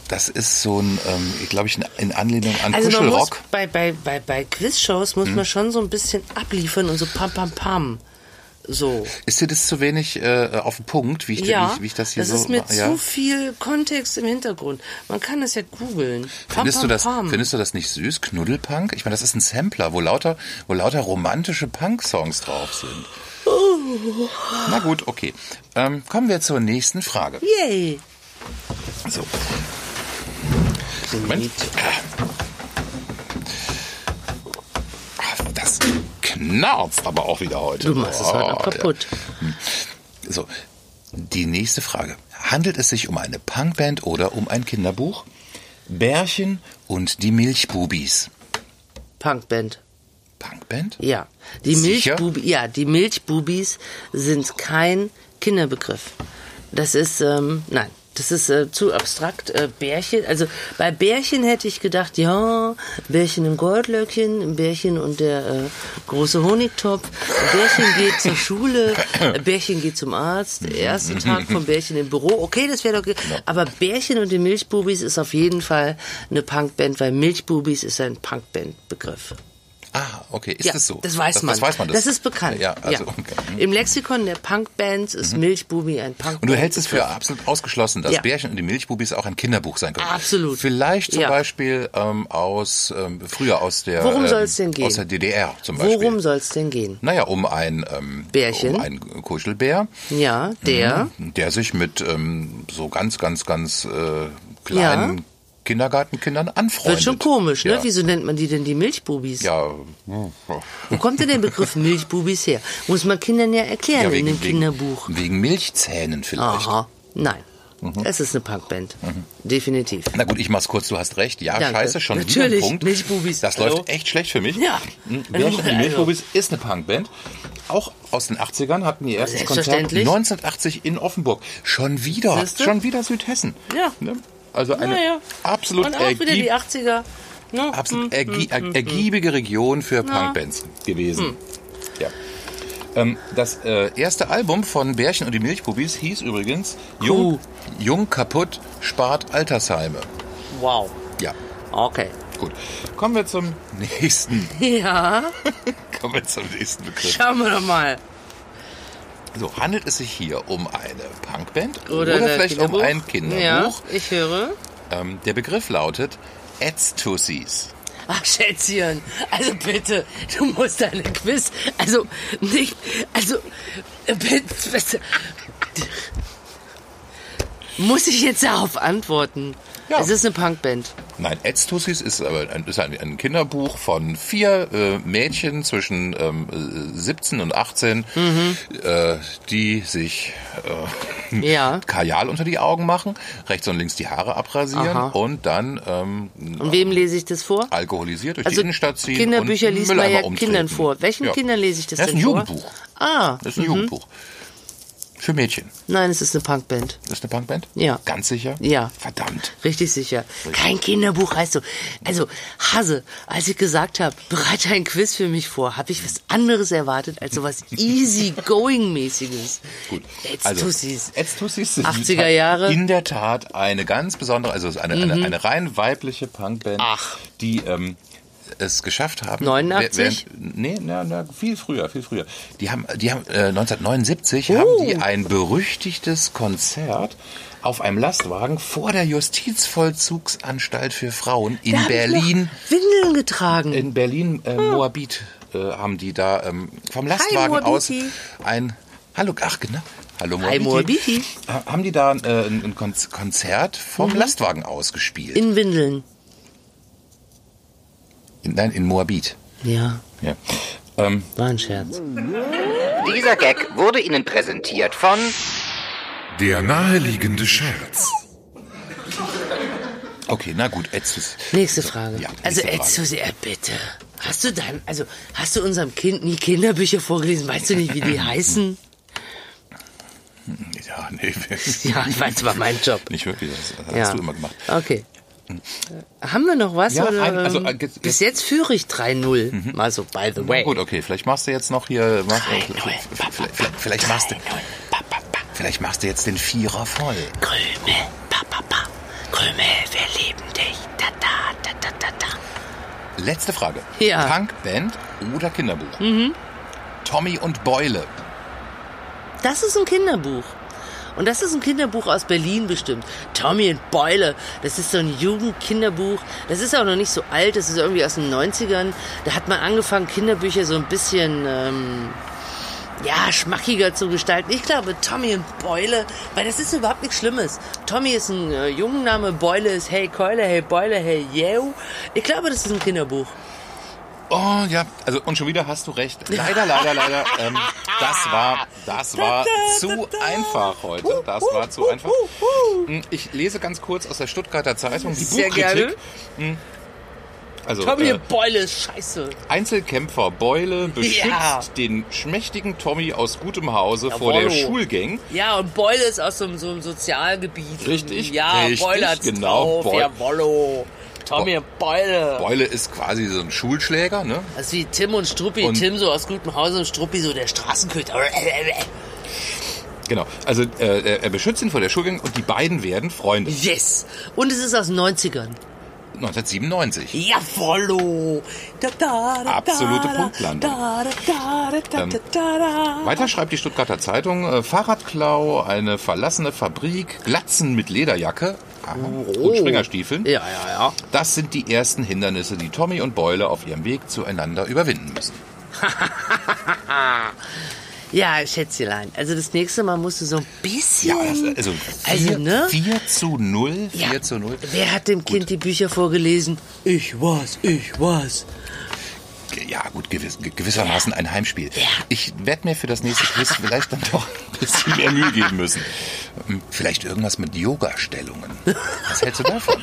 Speaker 2: Das ist so ein, ähm, glaube ich, in Anlehnung an
Speaker 3: Also man muss
Speaker 2: Kuschelrock.
Speaker 3: bei, bei, bei, bei Quizshows muss
Speaker 2: Hm.
Speaker 3: man schon so ein bisschen abliefern und so pam pam pam. So.
Speaker 2: Ist dir das zu wenig äh, auf den Punkt, wie ich,
Speaker 3: Ja,
Speaker 2: wie ich, wie ich das hier
Speaker 3: das
Speaker 2: so
Speaker 3: ist mit
Speaker 2: ja?
Speaker 3: zu viel Kontext im Hintergrund. Man kann das ja googeln. Pam,
Speaker 2: Findest du, das, findest du das nicht süß? Knuddelpunk? Ich meine, das ist ein Sampler, wo lauter, wo lauter romantische Punk-Songs drauf sind.
Speaker 3: Oh.
Speaker 2: Na gut, okay. Ähm, kommen wir zur nächsten Frage.
Speaker 3: Yay.
Speaker 2: So. Moment. Das knarzt aber auch wieder heute.
Speaker 3: Du machst es heute
Speaker 2: Oh,
Speaker 3: kaputt.
Speaker 2: ja. So, die nächste Frage. Handelt es sich um eine Punkband oder um ein Kinderbuch? Bärchen und die Milchbubis.
Speaker 3: Punkband.
Speaker 2: Punkband?
Speaker 3: Ja. Die? Milchbubi, ja, die Milchbubis sind kein Kinderbegriff. Das ist, ähm, nein, das ist äh, zu abstrakt. Äh, Bärchen, also bei Bärchen hätte ich gedacht, ja, Bärchen im Goldlöckchen, Bärchen und der äh, große Honigtopf. Bärchen geht zur Schule, Bärchen geht zum Arzt, der erste Tag vom Bärchen im Büro. Okay, das wäre doch. ge- Aber Bärchen und die Milchbubis ist auf jeden Fall eine Punkband, weil Milchbubis ist ein Punkband-Begriff.
Speaker 2: Ah, okay, ist
Speaker 3: ja,
Speaker 2: das so?
Speaker 3: Das weiß man.
Speaker 2: Das weiß man.
Speaker 3: Das, ist bekannt.
Speaker 2: Ja, also, Okay. Mhm.
Speaker 3: Im Lexikon der Punkbands ist Milchbubi ein Punkband.
Speaker 2: Und du hältst es für absolut ausgeschlossen, dass
Speaker 3: Ja.
Speaker 2: Bärchen und die Milchbubis auch ein Kinderbuch sein können.
Speaker 3: Absolut.
Speaker 2: Vielleicht zum
Speaker 3: Ja.
Speaker 2: Beispiel ähm, aus ähm, früher aus der
Speaker 3: Worum
Speaker 2: ähm,
Speaker 3: soll's denn gehen?
Speaker 2: aus der DDR zum Beispiel.
Speaker 3: Worum soll es denn gehen?
Speaker 2: Naja, um ein ähm,
Speaker 3: Bärchen?
Speaker 2: um einen Kuschelbär,
Speaker 3: Ja, der.
Speaker 2: der sich mit ähm, so ganz, ganz, ganz äh, kleinen Kindergartenkindern anfreundet.
Speaker 3: Wird schon komisch, ne?
Speaker 2: Ja.
Speaker 3: Wieso nennt man die denn die Milchbubis?
Speaker 2: Ja,
Speaker 3: Wo kommt denn der Begriff Milchbubis her? Muss man Kindern ja erklären
Speaker 2: ja
Speaker 3: in
Speaker 2: wegen,
Speaker 3: dem Kinderbuch.
Speaker 2: Wegen, wegen Milchzähnen vielleicht.
Speaker 3: Aha. Nein. Es ist eine Punkband. Definitiv.
Speaker 2: Na gut, ich mach's kurz, du hast recht. Ja,
Speaker 3: Danke.
Speaker 2: scheiße, schon wieder
Speaker 3: Natürlich,
Speaker 2: ein Punkt.
Speaker 3: Milchbubis,
Speaker 2: Das
Speaker 3: hallo.
Speaker 2: läuft echt schlecht für mich.
Speaker 3: Ja.
Speaker 2: Hm, und die
Speaker 3: Also.
Speaker 2: Milchbubis ist eine Punkband. Auch aus den 80ern hatten die erstes Konzert
Speaker 3: Selbstverständlich.
Speaker 2: 1980 in Offenburg. Schon wieder, schon wieder Südhessen.
Speaker 3: Ja.
Speaker 2: Ne? Also eine
Speaker 3: Naja.
Speaker 2: absolut
Speaker 3: Und auch wieder die
Speaker 2: ergieb-
Speaker 3: 80er. Ne?
Speaker 2: absolut
Speaker 3: Hm,
Speaker 2: ergie er ergiebige Region für Punkbands gewesen. Ja. Ähm, das äh, erste Album von Bärchen und die Milchbubis hieß übrigens Jung, Jung kaputt spart Altersheime.
Speaker 3: Wow.
Speaker 2: Ja,
Speaker 3: Okay.
Speaker 2: gut. Kommen wir zum [LAUGHS] nächsten.
Speaker 3: Ja, [LAUGHS]
Speaker 2: Kommen wir zum nächsten Begriff.
Speaker 3: schauen wir doch mal.
Speaker 2: So, handelt es sich hier um eine Punkband
Speaker 3: Oder,
Speaker 2: oder,
Speaker 3: der
Speaker 2: vielleicht um
Speaker 3: Kinderbuch?
Speaker 2: ein
Speaker 3: Ja,
Speaker 2: Kinderbuch?
Speaker 3: ich höre.
Speaker 2: Ähm, der Begriff lautet Ätztussis.
Speaker 3: Ach, Schätzchen, also bitte, du musst deine Quiz, also nicht, also, äh, bitte, bitte. Muss ich jetzt darauf antworten?
Speaker 2: Ja.
Speaker 3: Es ist eine Punkband.
Speaker 2: Nein, Ätztussis ist aber ein, ist ein, ein Kinderbuch von vier äh, Mädchen zwischen ähm, äh, 17 und 18,
Speaker 3: Mhm.
Speaker 2: äh, die sich äh,
Speaker 3: Ja. [LAUGHS]
Speaker 2: Kajal unter die Augen machen, rechts und links die Haare abrasieren
Speaker 3: Aha.
Speaker 2: und dann ähm,
Speaker 3: Und wem lese ich das vor?
Speaker 2: alkoholisiert durch
Speaker 3: Also
Speaker 2: die Innenstadt ziehen
Speaker 3: Kinderbücher
Speaker 2: und
Speaker 3: liest man ja
Speaker 2: umtreten.
Speaker 3: Kindern vor. Welchen
Speaker 2: Ja.
Speaker 3: Kindern lese ich das
Speaker 2: Das ist
Speaker 3: denn
Speaker 2: ein
Speaker 3: vor?
Speaker 2: Jugendbuch.
Speaker 3: Ah,
Speaker 2: Das ist ein Jugendbuch. Für Mädchen.
Speaker 3: nein, es ist eine Punkband.
Speaker 2: Das ist eine Punkband?
Speaker 3: Ja.
Speaker 2: Ganz sicher?
Speaker 3: Ja.
Speaker 2: Verdammt.
Speaker 3: Richtig sicher. Kein Kinderbuch heißt so. Also, Hase, als ich gesagt habe, bereite ein Quiz für mich vor, habe ich was anderes erwartet als sowas [LAUGHS] easy-going-mäßiges.
Speaker 2: Gut.
Speaker 3: Jetzt
Speaker 2: also,
Speaker 3: Tussis.
Speaker 2: Ätztussis sind
Speaker 3: 80er Jahre. Mhm.
Speaker 2: in der Tat eine ganz besondere, also eine, eine, eine rein weibliche Punkband,
Speaker 3: Ach.
Speaker 2: die ähm, es geschafft haben.
Speaker 3: 89?
Speaker 2: Während, nee, na, na, viel früher, viel früher. Die haben, die haben äh, 1979
Speaker 3: Uh.
Speaker 2: haben die ein berüchtigtes Konzert auf einem Lastwagen vor der Justizvollzugsanstalt für Frauen in
Speaker 3: Da
Speaker 2: Berlin
Speaker 3: Windeln getragen.
Speaker 2: in Berlin äh, Moabit äh, haben die da ähm, vom Lastwagen aus
Speaker 3: Moabiti.
Speaker 2: ein Hallo ach genau Hallo
Speaker 3: Hi, Moabiti.
Speaker 2: Ha- haben die da äh, ein, ein Konz- Konzert vom Lastwagen aus gespielt
Speaker 3: In Windeln.
Speaker 2: In, nein in Moabit
Speaker 3: Ja,
Speaker 2: ja ähm,
Speaker 3: war ein Scherz.
Speaker 1: Dieser Gag wurde Ihnen präsentiert von
Speaker 4: Der naheliegende Scherz.
Speaker 2: okay na gut Etzus
Speaker 3: Nächste Frage.
Speaker 2: Ja,
Speaker 3: also. Susi, äh, bitte. Hast du dann, also, hast du unserem Kind nie Kinderbücher vorgelesen? Weißt du nicht, wie die [LAUGHS] heißen?
Speaker 2: ja nee [LAUGHS]
Speaker 3: Ja, ich weiß, war mein Job.
Speaker 2: nicht wirklich das, das
Speaker 3: ja.
Speaker 2: hast du immer gemacht
Speaker 3: Okay. Haben wir noch was?
Speaker 2: Ja,
Speaker 3: oder,
Speaker 2: ein- also,
Speaker 3: ähm,
Speaker 2: äh, jetzt-
Speaker 3: bis jetzt führe ich 3-0. Mal so, by the
Speaker 2: Na
Speaker 3: way.
Speaker 2: gut okay vielleicht machst du jetzt noch hier mach, vielleicht,
Speaker 3: pa,
Speaker 2: vielleicht machst du vielleicht machst du jetzt den Vierer voll
Speaker 3: Krümel, pa, pa, pa. Krümel, wir lieben dich. Da, da, da, da, da,
Speaker 2: letzte Frage
Speaker 3: Ja. Mhm.
Speaker 2: Punkband oder Kinderbuch Tommy und Beule
Speaker 3: Das ist ein Kinderbuch. Und das ist ein Kinderbuch aus Berlin bestimmt. Tommy und Beule. Das ist so ein Jugendkinderbuch. Das ist auch noch nicht so alt. Das ist irgendwie aus den 90ern. Da hat man angefangen, Kinderbücher so ein bisschen, ähm, ja, schmackiger zu gestalten. Ich glaube, Tommy und Beule, weil das ist überhaupt nichts Schlimmes. Tommy ist ein äh, Jungenname, Beule ist Hey Keule, Hey Beule, Hey Yeo. Ich glaube, das ist ein Kinderbuch.
Speaker 2: Oh ja, also und schon wieder hast du recht. Leider, leider, leider. Ähm, das war, das war zu einfach heute. Das war zu einfach. Hm, Ich lese ganz kurz aus der Stuttgarter Zeitung die
Speaker 3: Sehr
Speaker 2: Buchkritik. Hm. Also
Speaker 3: Tommy
Speaker 2: äh,
Speaker 3: Beule ist scheiße.
Speaker 2: Einzelkämpfer Beule beschützt
Speaker 3: Ja.
Speaker 2: den schmächtigen Tommy aus gutem Hause vor der
Speaker 3: Jawollo.
Speaker 2: Schulgang.
Speaker 3: Ja, und Beule ist aus so, einem- so einem Sozialgebiet.
Speaker 2: Richtig,
Speaker 3: Ja,
Speaker 2: richtig,
Speaker 3: Beule hat's
Speaker 2: genau,
Speaker 3: drauf.
Speaker 2: Beul-
Speaker 3: Jawollo. Tommy Beule.
Speaker 2: Beule ist quasi so ein Schulschläger, ne?
Speaker 3: Das ist wie Tim und Struppi.
Speaker 2: Und-
Speaker 3: Tim so aus gutem Hause und Struppi so der Straßenköter.
Speaker 2: Genau. Also äh, er beschützt ihn vor der Schulgang und die beiden werden Freunde.
Speaker 3: Yes. Und es ist aus den 90ern.
Speaker 2: 1997.
Speaker 3: Jawollo! Da, da, da,
Speaker 2: Absolute Punktlandung. Ähm. Weiter schreibt die Stuttgarter Zeitung, äh, Fahrradklau, eine verlassene Fabrik, Glatzen mit Lederjacke aha, und Springerstiefeln.
Speaker 3: Ja, ja, ja.
Speaker 2: Das sind die ersten Hindernisse, die Tommy und Beule auf ihrem Weg zueinander überwinden müssen. [LAUGHS]
Speaker 3: Ja, Schätzelein. Also das nächste Mal musst du so ein bisschen.
Speaker 2: Ja, also 4,
Speaker 3: Also, ne?
Speaker 2: 4 zu 0, 4
Speaker 3: Ja.
Speaker 2: zu 0.
Speaker 3: Wer hat dem Kind die Bücher vorgelesen? Ich was, ich was.
Speaker 2: Ja, gut, gewiss, ge- gewissermaßen ein Heimspiel. Ich werde mir für das nächste Quiz vielleicht dann doch ein bisschen mehr Mühe geben müssen. Hm, Vielleicht irgendwas mit Yoga-Stellungen. Was hältst du davon?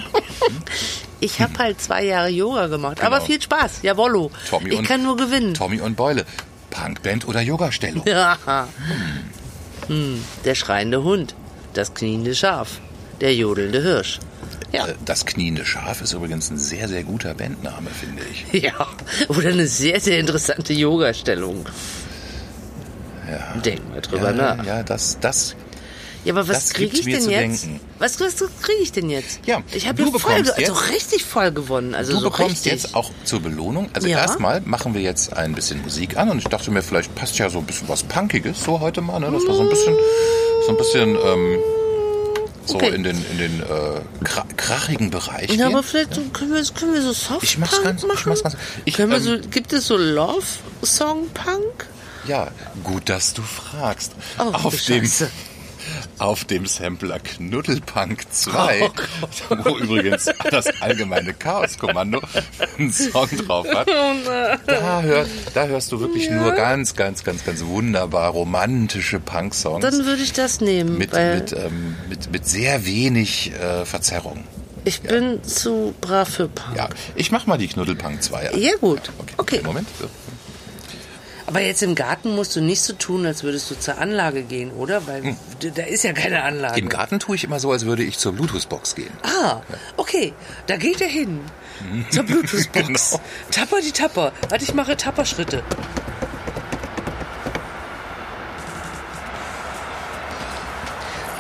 Speaker 3: Ich habe halt zwei Jahre Yoga gemacht.
Speaker 2: Genau.
Speaker 3: Aber viel Spaß. Jawollo.
Speaker 2: Tommy
Speaker 3: ich
Speaker 2: und,
Speaker 3: kann nur gewinnen.
Speaker 2: Tommy und Beule. Punkband oder Yoga-Stellung?
Speaker 3: Ja. Hm, der schreiende Hund. Das kniende Schaf. Der jodelnde Hirsch. Ja.
Speaker 2: Äh, Das kniende Schaf ist übrigens ein sehr, sehr guter Bandname, finde ich. [LAUGHS]
Speaker 3: Ja. Oder eine sehr, sehr interessante Yoga-Stellung.
Speaker 2: Ja.
Speaker 3: Denk mal drüber
Speaker 2: ja,
Speaker 3: nach.
Speaker 2: ja, das, das,
Speaker 3: Ja, aber was kriege ich denn jetzt?
Speaker 2: denken.
Speaker 3: Was, was kriege ich denn jetzt?
Speaker 2: Ja,
Speaker 3: ich habe ja voll, also richtig voll gewonnen. Also
Speaker 2: du
Speaker 3: so
Speaker 2: bekommst
Speaker 3: richtig.
Speaker 2: jetzt auch zur Belohnung. Also
Speaker 3: Ja.
Speaker 2: erstmal machen wir jetzt ein bisschen Musik an und ich dachte mir, vielleicht passt ja so ein bisschen was Punkiges so heute mal, ne? Dass wir so ein bisschen, so ein bisschen ähm, so
Speaker 3: Okay.
Speaker 2: in den, in den äh, kra krachigen Bereich
Speaker 3: Ja,
Speaker 2: gehen.
Speaker 3: aber vielleicht so, können, wir, können wir so Soft
Speaker 2: Ich mach's ganz- ich
Speaker 3: machen?
Speaker 2: mach's ganz- ich,
Speaker 3: können wir
Speaker 2: ähm,
Speaker 3: so, gibt es so Love Song Punk?
Speaker 2: Ja, gut, dass du fragst.
Speaker 3: Oh,
Speaker 2: auf, dem,
Speaker 3: Scheiße.
Speaker 2: Auf dem Sampler Knuddelpunk 2,
Speaker 3: Oh
Speaker 2: wo übrigens das allgemeine Chaos-Kommando einen Song drauf hat,
Speaker 3: Oh
Speaker 2: da, hör, da hörst du wirklich nur ganz, ganz, ganz, ganz wunderbar romantische Punk-Songs
Speaker 3: Dann würde ich das nehmen.
Speaker 2: mit, mit, ähm, mit, mit sehr wenig äh, Verzerrung.
Speaker 3: ich bin zu brav für Punk.
Speaker 2: Ja, ich mach mal die Knuddelpunk 2 an.
Speaker 3: Ja, gut.
Speaker 2: Okay,
Speaker 3: Okay.
Speaker 2: Moment. So.
Speaker 3: Aber jetzt im Garten musst du nicht so tun, als würdest du zur Anlage gehen, oder? Weil d- da ist ja keine Anlage.
Speaker 2: Hm. Im Garten tue ich immer so, als würde ich zur Bluetooth-Box gehen.
Speaker 3: Ah, okay. Da geht er hin. Zur Bluetooth-Box. [LAUGHS]
Speaker 2: Genau.
Speaker 3: Tapper die Tapper. Warte, ich mache Tapperschritte.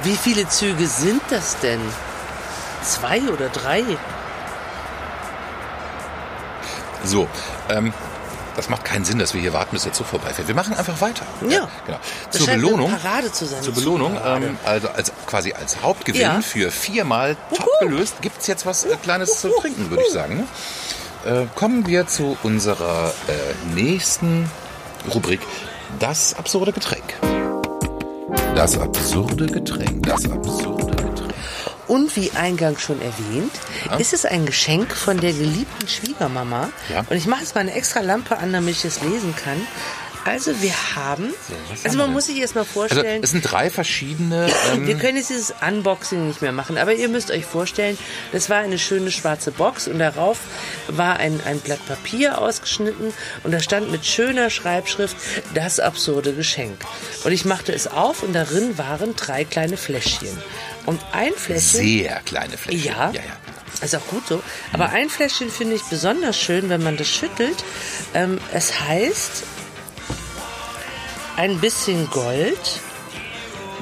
Speaker 3: Wie viele Züge sind das denn? Zwei oder drei?
Speaker 2: So, ähm, das macht keinen Sinn, dass wir hier warten, bis der Zug vorbeifährt. Wir machen einfach weiter.
Speaker 3: Ja.
Speaker 2: genau.
Speaker 3: Das
Speaker 2: Zur Belohnung,
Speaker 3: Parade zu sein.
Speaker 2: zur Belohnung, ähm, also als, quasi als Hauptgewinn
Speaker 3: Ja.
Speaker 2: für viermal top
Speaker 3: Uhu.
Speaker 2: gelöst, gibt's jetzt was äh, Kleines zu trinken, würde ich sagen. Ne? Äh, kommen wir zu unserer äh, nächsten Rubrik, das absurde Getränk. Das absurde Getränk. Das absurde Getränk.
Speaker 3: Und wie eingangs schon erwähnt,
Speaker 2: Ja.
Speaker 3: ist es ein Geschenk von der geliebten Schwiegermama.
Speaker 2: Ja.
Speaker 3: Und ich mache jetzt mal eine extra Lampe an, damit ich es lesen kann. Also wir haben, also man muss sich erst mal
Speaker 2: Also
Speaker 3: vorstellen,
Speaker 2: es sind drei verschiedene. Ähm,
Speaker 3: wir können jetzt dieses Unboxing nicht mehr machen, aber ihr müsst euch vorstellen, das war eine schöne schwarze Box und darauf war ein, ein Blatt Papier ausgeschnitten und da stand mit schöner Schreibschrift das absurde Geschenk. Und ich machte es auf und darin waren drei kleine Fläschchen. Und ein Fläschchen...
Speaker 2: sehr kleine Fläschchen.
Speaker 3: Ja.
Speaker 2: ja, ja.
Speaker 3: Ist auch gut so. Aber ein Fläschchen finde ich besonders schön, wenn man das schüttelt. Ähm, es heißt ein bisschen Gold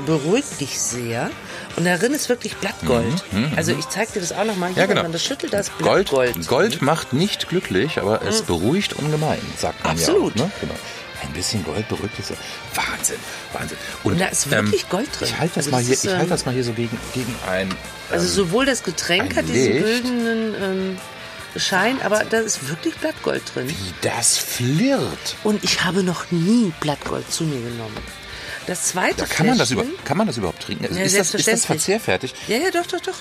Speaker 3: beruhigt dich sehr. Und darin ist wirklich Blattgold. also ich zeige dir das auch nochmal.
Speaker 2: Mhm, Ja, genau.
Speaker 3: Wenn man das schüttelt, da ist
Speaker 2: Gold,
Speaker 3: Blattgold.
Speaker 2: Gold macht nicht glücklich, aber es beruhigt ungemein, sagt man
Speaker 3: Absolut.
Speaker 2: ja auch. Ne? Genau. Ein bisschen Gold beruhigt es. ja. Wahnsinn, Wahnsinn.
Speaker 3: Und da ist wirklich Gold drin.
Speaker 2: Ich halte das,
Speaker 3: Also
Speaker 2: mal hier,
Speaker 3: ist,
Speaker 2: ich
Speaker 3: ähm,
Speaker 2: halte das mal hier so gegen, gegen ein.
Speaker 3: Also
Speaker 2: ähm,
Speaker 3: sowohl das Getränk hat diesen güldenen ähm, Schein, aber da ist wirklich Blattgold drin.
Speaker 2: wie das flirrt.
Speaker 3: Und ich habe noch nie Blattgold zu mir genommen. Das zweite
Speaker 2: Da kann man das über, kann man das überhaupt trinken?
Speaker 3: Ja,
Speaker 2: ist, das, ist das verzehrfertig?
Speaker 3: Ja, ja, doch, doch, doch.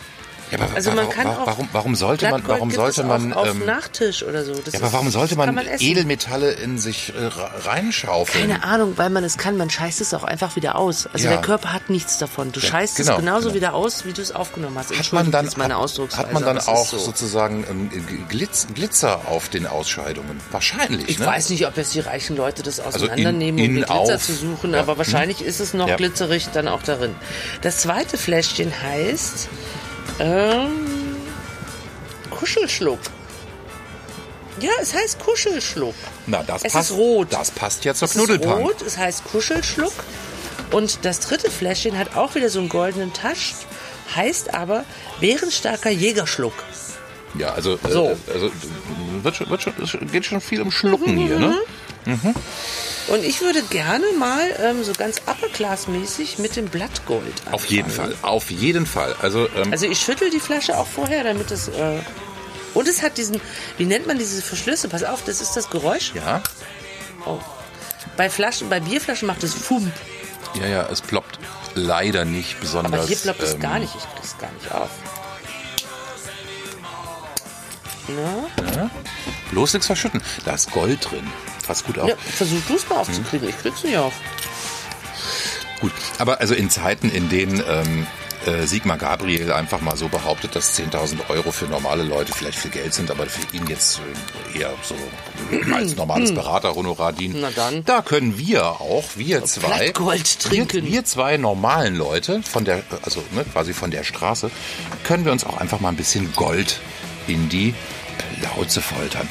Speaker 2: Ja, aber
Speaker 3: Also man
Speaker 2: warum,
Speaker 3: kann auch
Speaker 2: warum, warum sollte man, warum sollte man,
Speaker 3: auf,
Speaker 2: ähm,
Speaker 3: Nachtisch oder so. Das
Speaker 2: ja, aber warum sollte man,
Speaker 3: essen.
Speaker 2: Edelmetalle in sich äh, reinschaufeln?
Speaker 3: Keine Ahnung, weil man es kann, man scheißt es auch einfach wieder aus. Also
Speaker 2: Ja.
Speaker 3: der Körper hat nichts davon. Du
Speaker 2: Ja,
Speaker 3: scheißt
Speaker 2: genau,
Speaker 3: es genauso
Speaker 2: genau.
Speaker 3: wieder aus, wie du es aufgenommen hast.
Speaker 2: Hat man dann,
Speaker 3: meine
Speaker 2: hat,
Speaker 3: Ausdrucksweise.
Speaker 2: hat man dann auch
Speaker 3: so.
Speaker 2: sozusagen ähm, Glitz, Glitzer auf den Ausscheidungen? Wahrscheinlich,
Speaker 3: Ich
Speaker 2: ne?
Speaker 3: weiß nicht, ob jetzt die reichen Leute das auseinandernehmen,
Speaker 2: in-
Speaker 3: um den
Speaker 2: in
Speaker 3: Glitzer
Speaker 2: auf.
Speaker 3: zu suchen,
Speaker 2: Ja.
Speaker 3: aber wahrscheinlich ist es noch glitzerig dann auch darin. Das zweite Fläschchen heißt ähm, Kuschelschluck. Ja, es heißt Kuschelschluck.
Speaker 2: Na, das
Speaker 3: Es
Speaker 2: passt.
Speaker 3: ist rot.
Speaker 2: Das passt ja zur
Speaker 3: Es ist
Speaker 2: Knuddelpunk.
Speaker 3: rot, es heißt Kuschelschluck. Und das dritte Fläschchen hat auch wieder so einen goldenen Tasch, heißt aber bärenstarker Jägerschluck.
Speaker 2: Ja, also, äh,
Speaker 3: So.
Speaker 2: also wird schon, wird schon, es geht schon viel um Schlucken hier, ne?
Speaker 3: Und ich würde gerne mal ähm, so ganz upper-class-mäßig mit dem Blattgold
Speaker 2: Auf jeden
Speaker 3: anfangen.
Speaker 2: Fall, auf jeden Fall. Also, ähm,
Speaker 3: Also ich schüttel die Flasche auch vorher, damit es... Äh, und es hat diesen... Wie nennt man diese Verschlüsse? Pass auf, das ist das Geräusch.
Speaker 2: ja,
Speaker 3: Oh. Bei Flaschen, bei Bierflaschen macht es Fump.
Speaker 2: ja, ja, es ploppt leider nicht besonders.
Speaker 3: Aber hier ploppt es
Speaker 2: ähm,
Speaker 3: gar nicht. Ich krieg's gar nicht auf. Na?
Speaker 2: Bloß nichts verschütten. Da ist Gold drin. Passt gut auf.
Speaker 3: Ja, versuch du es mal aufzukriegen. Ich krieg's nicht auf.
Speaker 2: Gut, aber also in Zeiten, in denen ähm, äh, Sigmar Gabriel einfach mal so behauptet, dass 10.000 Euro für normale Leute vielleicht viel Geld sind, aber für ihn jetzt äh, eher so [CLEARS THROAT] als normales Beraterhonorar dienen.
Speaker 3: Na dann.
Speaker 2: Da können wir auch, wir zwei,
Speaker 3: Blattgold trinken.
Speaker 2: Wir, wir zwei normalen Leute von der, also ne, quasi von der Straße, können wir uns auch einfach mal ein bisschen Gold in die Plauze foltern.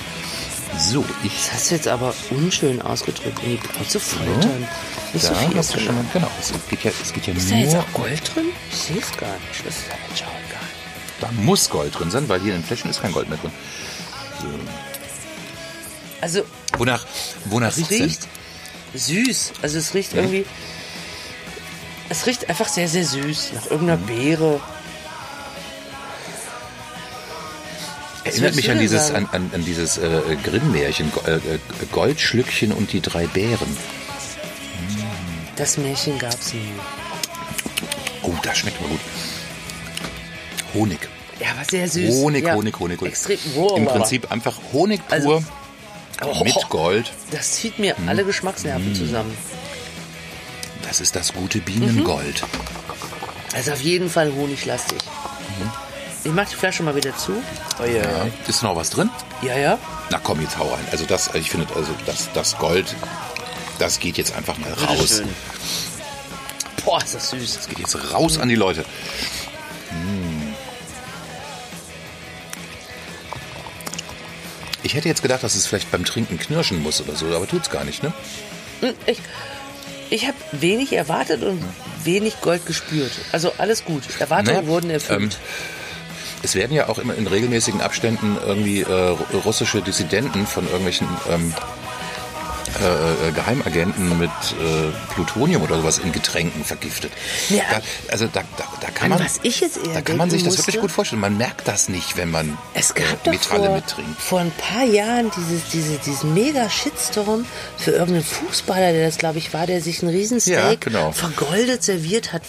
Speaker 2: So, ich
Speaker 3: Das hast du jetzt aber unschön ausgedrückt. In die Plauze foltern. Nicht so
Speaker 2: da
Speaker 3: viel
Speaker 2: hast du
Speaker 3: ist
Speaker 2: schon mal, genau, es geht ja, es geht ja
Speaker 3: Ist da jetzt
Speaker 2: nur
Speaker 3: auch Gold drin? Ich sehe es gar nicht. Das ist ja auch egal.
Speaker 2: Da muss Gold drin sein, weil hier in den Fläschchen ist kein Gold mehr drin.
Speaker 3: Also,
Speaker 2: Wonach, wonach
Speaker 3: es
Speaker 2: riecht's
Speaker 3: riecht süß. Also, es riecht irgendwie. Es riecht einfach sehr, sehr süß. Nach irgendeiner
Speaker 2: Mhm.
Speaker 3: Beere.
Speaker 2: Erinnert mich an dieses, an, an, an dieses äh, Grimm-Märchen, äh, äh, Goldschlückchen und die drei Bären.
Speaker 3: Das Märchen gab's nie.
Speaker 2: Oh, das schmeckt mir gut. Honig.
Speaker 3: Ja, aber sehr süß.
Speaker 2: Honig,
Speaker 3: ja.
Speaker 2: Honig, Honig, Honig.
Speaker 3: Extrem roh.
Speaker 2: Im
Speaker 3: aber
Speaker 2: Prinzip einfach Honig pur
Speaker 3: Also- Oh.
Speaker 2: mit Gold.
Speaker 3: Das zieht mir
Speaker 2: Mhm.
Speaker 3: alle Geschmacksnerven zusammen.
Speaker 2: Das ist das gute Bienengold.
Speaker 3: Also auf jeden Fall honiglastig. Ich mach die Flasche mal wieder zu. Oh ja.
Speaker 2: Ja. Ist noch was drin?
Speaker 3: Ja, ja.
Speaker 2: Na komm, jetzt hau rein. Also das, ich finde, also das, das Gold, das geht jetzt einfach mal raus.
Speaker 3: Bitteschön. Boah, ist das süß.
Speaker 2: Das geht jetzt raus an die Leute. Ich hätte jetzt gedacht, dass es vielleicht beim Trinken knirschen muss oder so, aber tut's gar nicht, ne?
Speaker 3: Hm, Ich, ich habe wenig erwartet und wenig Gold gespürt. Also alles gut. Erwartungen
Speaker 2: Naja,
Speaker 3: wurden erfüllt.
Speaker 2: Es werden ja auch immer in regelmäßigen Abständen irgendwie äh, russische Dissidenten von irgendwelchen ähm, äh, äh, Geheimagenten mit äh, Plutonium oder sowas in Getränken vergiftet.
Speaker 3: Ja.
Speaker 2: Da, also da, da, da kann
Speaker 3: An
Speaker 2: man,
Speaker 3: was ich jetzt eher
Speaker 2: da kann man sich das wirklich
Speaker 3: musste-
Speaker 2: gut vorstellen. Man merkt das nicht, wenn man
Speaker 3: Es
Speaker 2: äh,
Speaker 3: gab doch
Speaker 2: Metalle
Speaker 3: vor,
Speaker 2: mittrinkt.
Speaker 3: vor ein paar Jahren dieses, diese, diesen mega Shitstorm für irgendeinen Fußballer, der das glaube ich war, der sich ein Riesensteak
Speaker 2: Ja, genau.
Speaker 3: vergoldet serviert hat,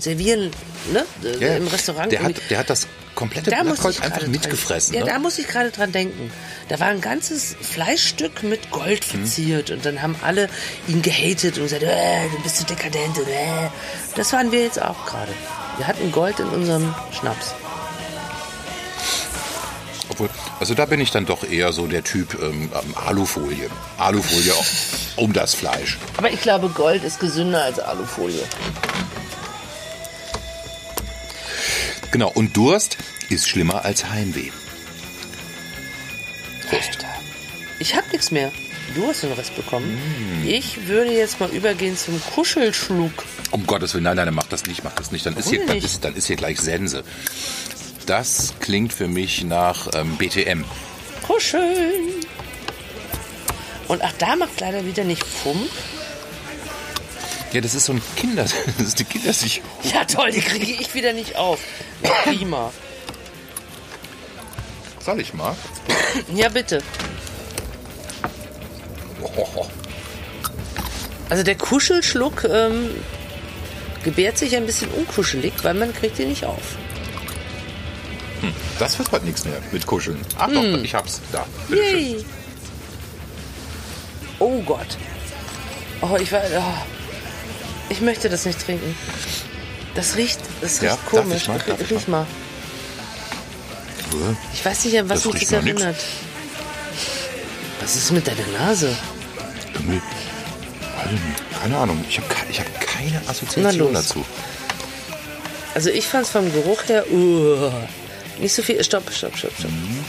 Speaker 3: servieren ne,
Speaker 2: Ja,
Speaker 3: im Restaurant.
Speaker 2: Der hat, der hat das komplette
Speaker 3: da muss
Speaker 2: Blattgold
Speaker 3: ich
Speaker 2: einfach
Speaker 3: gerade
Speaker 2: mitgefressen.
Speaker 3: Dran,
Speaker 2: ne?
Speaker 3: Ja, da muss ich gerade dran denken. Da war ein ganzes Fleischstück mit Gold
Speaker 2: Mhm.
Speaker 3: verziert und dann haben alle ihn gehatet und gesagt, äh, du bist so dekadent. Äh. Das waren wir jetzt auch gerade. Wir hatten Gold in unserem Schnaps.
Speaker 2: Obwohl, also da bin ich dann doch eher so der Typ ähm, ähm, Alufolie. Alufolie [LAUGHS] um das Fleisch.
Speaker 3: Aber ich glaube, Gold ist gesünder als Alufolie.
Speaker 2: Genau, und Durst ist schlimmer als Heimweh. Prost.
Speaker 3: Alter. Ich hab nichts mehr. Du hast den Rest bekommen.
Speaker 2: Mm.
Speaker 3: Ich würde jetzt mal übergehen zum Kuschelschluck.
Speaker 2: Um Gottes Willen, nein, nein, mach das nicht, mach das nicht. Dann ist, hier, dann ist, dann ist hier gleich Sense. Das klingt für mich nach ähm, BTM.
Speaker 3: Kuscheln. Und ach, da macht leider wieder nicht Pump.
Speaker 2: Ja, das ist so ein Kinder, [LAUGHS] das ist die Kindersicherung.
Speaker 3: Ja toll, die kriege ich wieder nicht auf. Prima.
Speaker 2: Soll ich mal?
Speaker 3: Ja, bitte.
Speaker 2: Oh,
Speaker 3: Also der Kuschelschluck ähm, gebärt sich ein bisschen unkuschelig, weil man kriegt ihn nicht auf.
Speaker 2: das wird heute nichts mehr mit Kuscheln. Ach doch, ich hab's. Da.
Speaker 3: Yay. Oh Gott. Oh, ich war. Oh. Ich möchte das nicht trinken. Das riecht, das riecht
Speaker 2: Ja, darf
Speaker 3: komisch.
Speaker 2: ich mal? Darf ich
Speaker 3: Riech mal. Ich weiß nicht, an was
Speaker 2: Das
Speaker 3: mich das
Speaker 2: nix.
Speaker 3: erinnert. Was ist mit deiner Nase?
Speaker 2: Irgendwie. Keine Ahnung. Ich habe ich hab keine Assoziation dazu.
Speaker 3: Also ich fand es vom Geruch her uh, nicht so viel. Stopp, stopp, stopp, stopp.
Speaker 2: Mhm,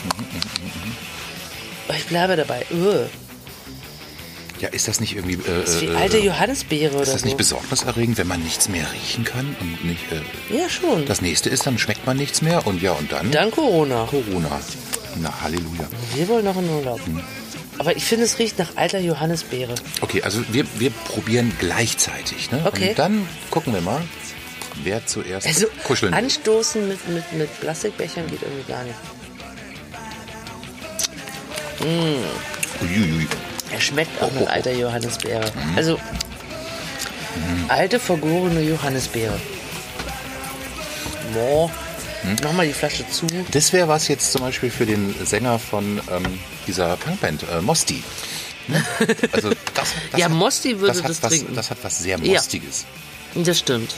Speaker 3: Oh, Ich bleibe dabei. Uh.
Speaker 2: Ja, ist das nicht irgendwie. Äh,
Speaker 3: Das ist wie
Speaker 2: äh,
Speaker 3: alte Johannisbeere oder
Speaker 2: ist das
Speaker 3: so.
Speaker 2: nicht besorgniserregend, wenn man nichts mehr riechen kann und nicht. Äh,
Speaker 3: ja, schon.
Speaker 2: das nächste ist, dann schmeckt man nichts mehr und ja, und dann.
Speaker 3: Dann Corona.
Speaker 2: Corona. Na, Halleluja.
Speaker 3: Wir wollen noch in Urlaub.
Speaker 2: Hm.
Speaker 3: Aber ich finde, es riecht nach alter Johannisbeere.
Speaker 2: Okay, also wir, wir probieren gleichzeitig. Ne?
Speaker 3: Okay.
Speaker 2: Und dann gucken wir mal, wer zuerst
Speaker 3: Also
Speaker 2: kuscheln
Speaker 3: anstoßen mit, mit, mit Plastikbechern geht irgendwie gar nicht.
Speaker 2: Uiuiui.
Speaker 3: Er schmeckt auch
Speaker 2: Oh, oh,
Speaker 3: alter Johannisbeere. Also alte vergorene Johannisbeere. Boah.
Speaker 2: Hm?
Speaker 3: Mach mal die Flasche zu.
Speaker 2: Das wäre was jetzt zum Beispiel für den Sänger von ähm, dieser Punkband, äh, Mosti. Ne? Also das, das
Speaker 3: Ja,
Speaker 2: hat,
Speaker 3: Mosti würde
Speaker 2: hat
Speaker 3: das
Speaker 2: was,
Speaker 3: trinken.
Speaker 2: Das hat was sehr
Speaker 3: Ja.
Speaker 2: Mostiges.
Speaker 3: Das stimmt.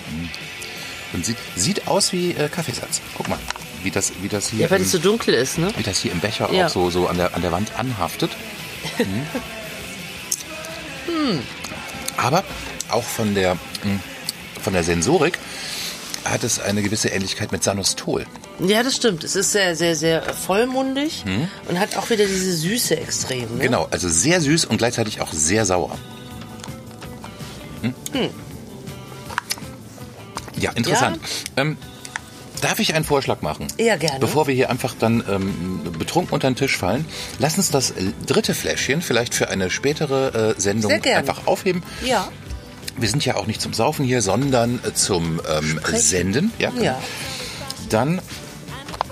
Speaker 2: Und sieht, sieht aus wie äh, Kaffeesatz. Guck mal, wie das, wie das hier,
Speaker 3: Ja, weil
Speaker 2: im,
Speaker 3: es so dunkel ist, ne?
Speaker 2: wie das hier im Becher
Speaker 3: Ja.
Speaker 2: auch so, so an, der, an der Wand anhaftet. Mhm. [LAUGHS]
Speaker 3: Hm.
Speaker 2: Aber auch von der, mh, von der Sensorik hat es eine gewisse Ähnlichkeit mit Sanostol.
Speaker 3: Ja, das stimmt. Es ist sehr, sehr, sehr vollmundig und hat auch wieder diese Süße extrem. Ne?
Speaker 2: Genau, also sehr süß und gleichzeitig auch sehr sauer. Hm? Ja, interessant. Ähm, darf ich einen Vorschlag machen?
Speaker 3: Ja, gerne.
Speaker 2: Bevor wir hier einfach dann ähm, betrunken unter den Tisch fallen, lass uns das dritte Fläschchen vielleicht für eine spätere äh, Sendung einfach aufheben.
Speaker 3: Ja.
Speaker 2: Wir sind ja auch nicht zum Saufen hier, sondern äh, zum ähm. Senden. Ja, genau.
Speaker 3: Ja.
Speaker 2: Dann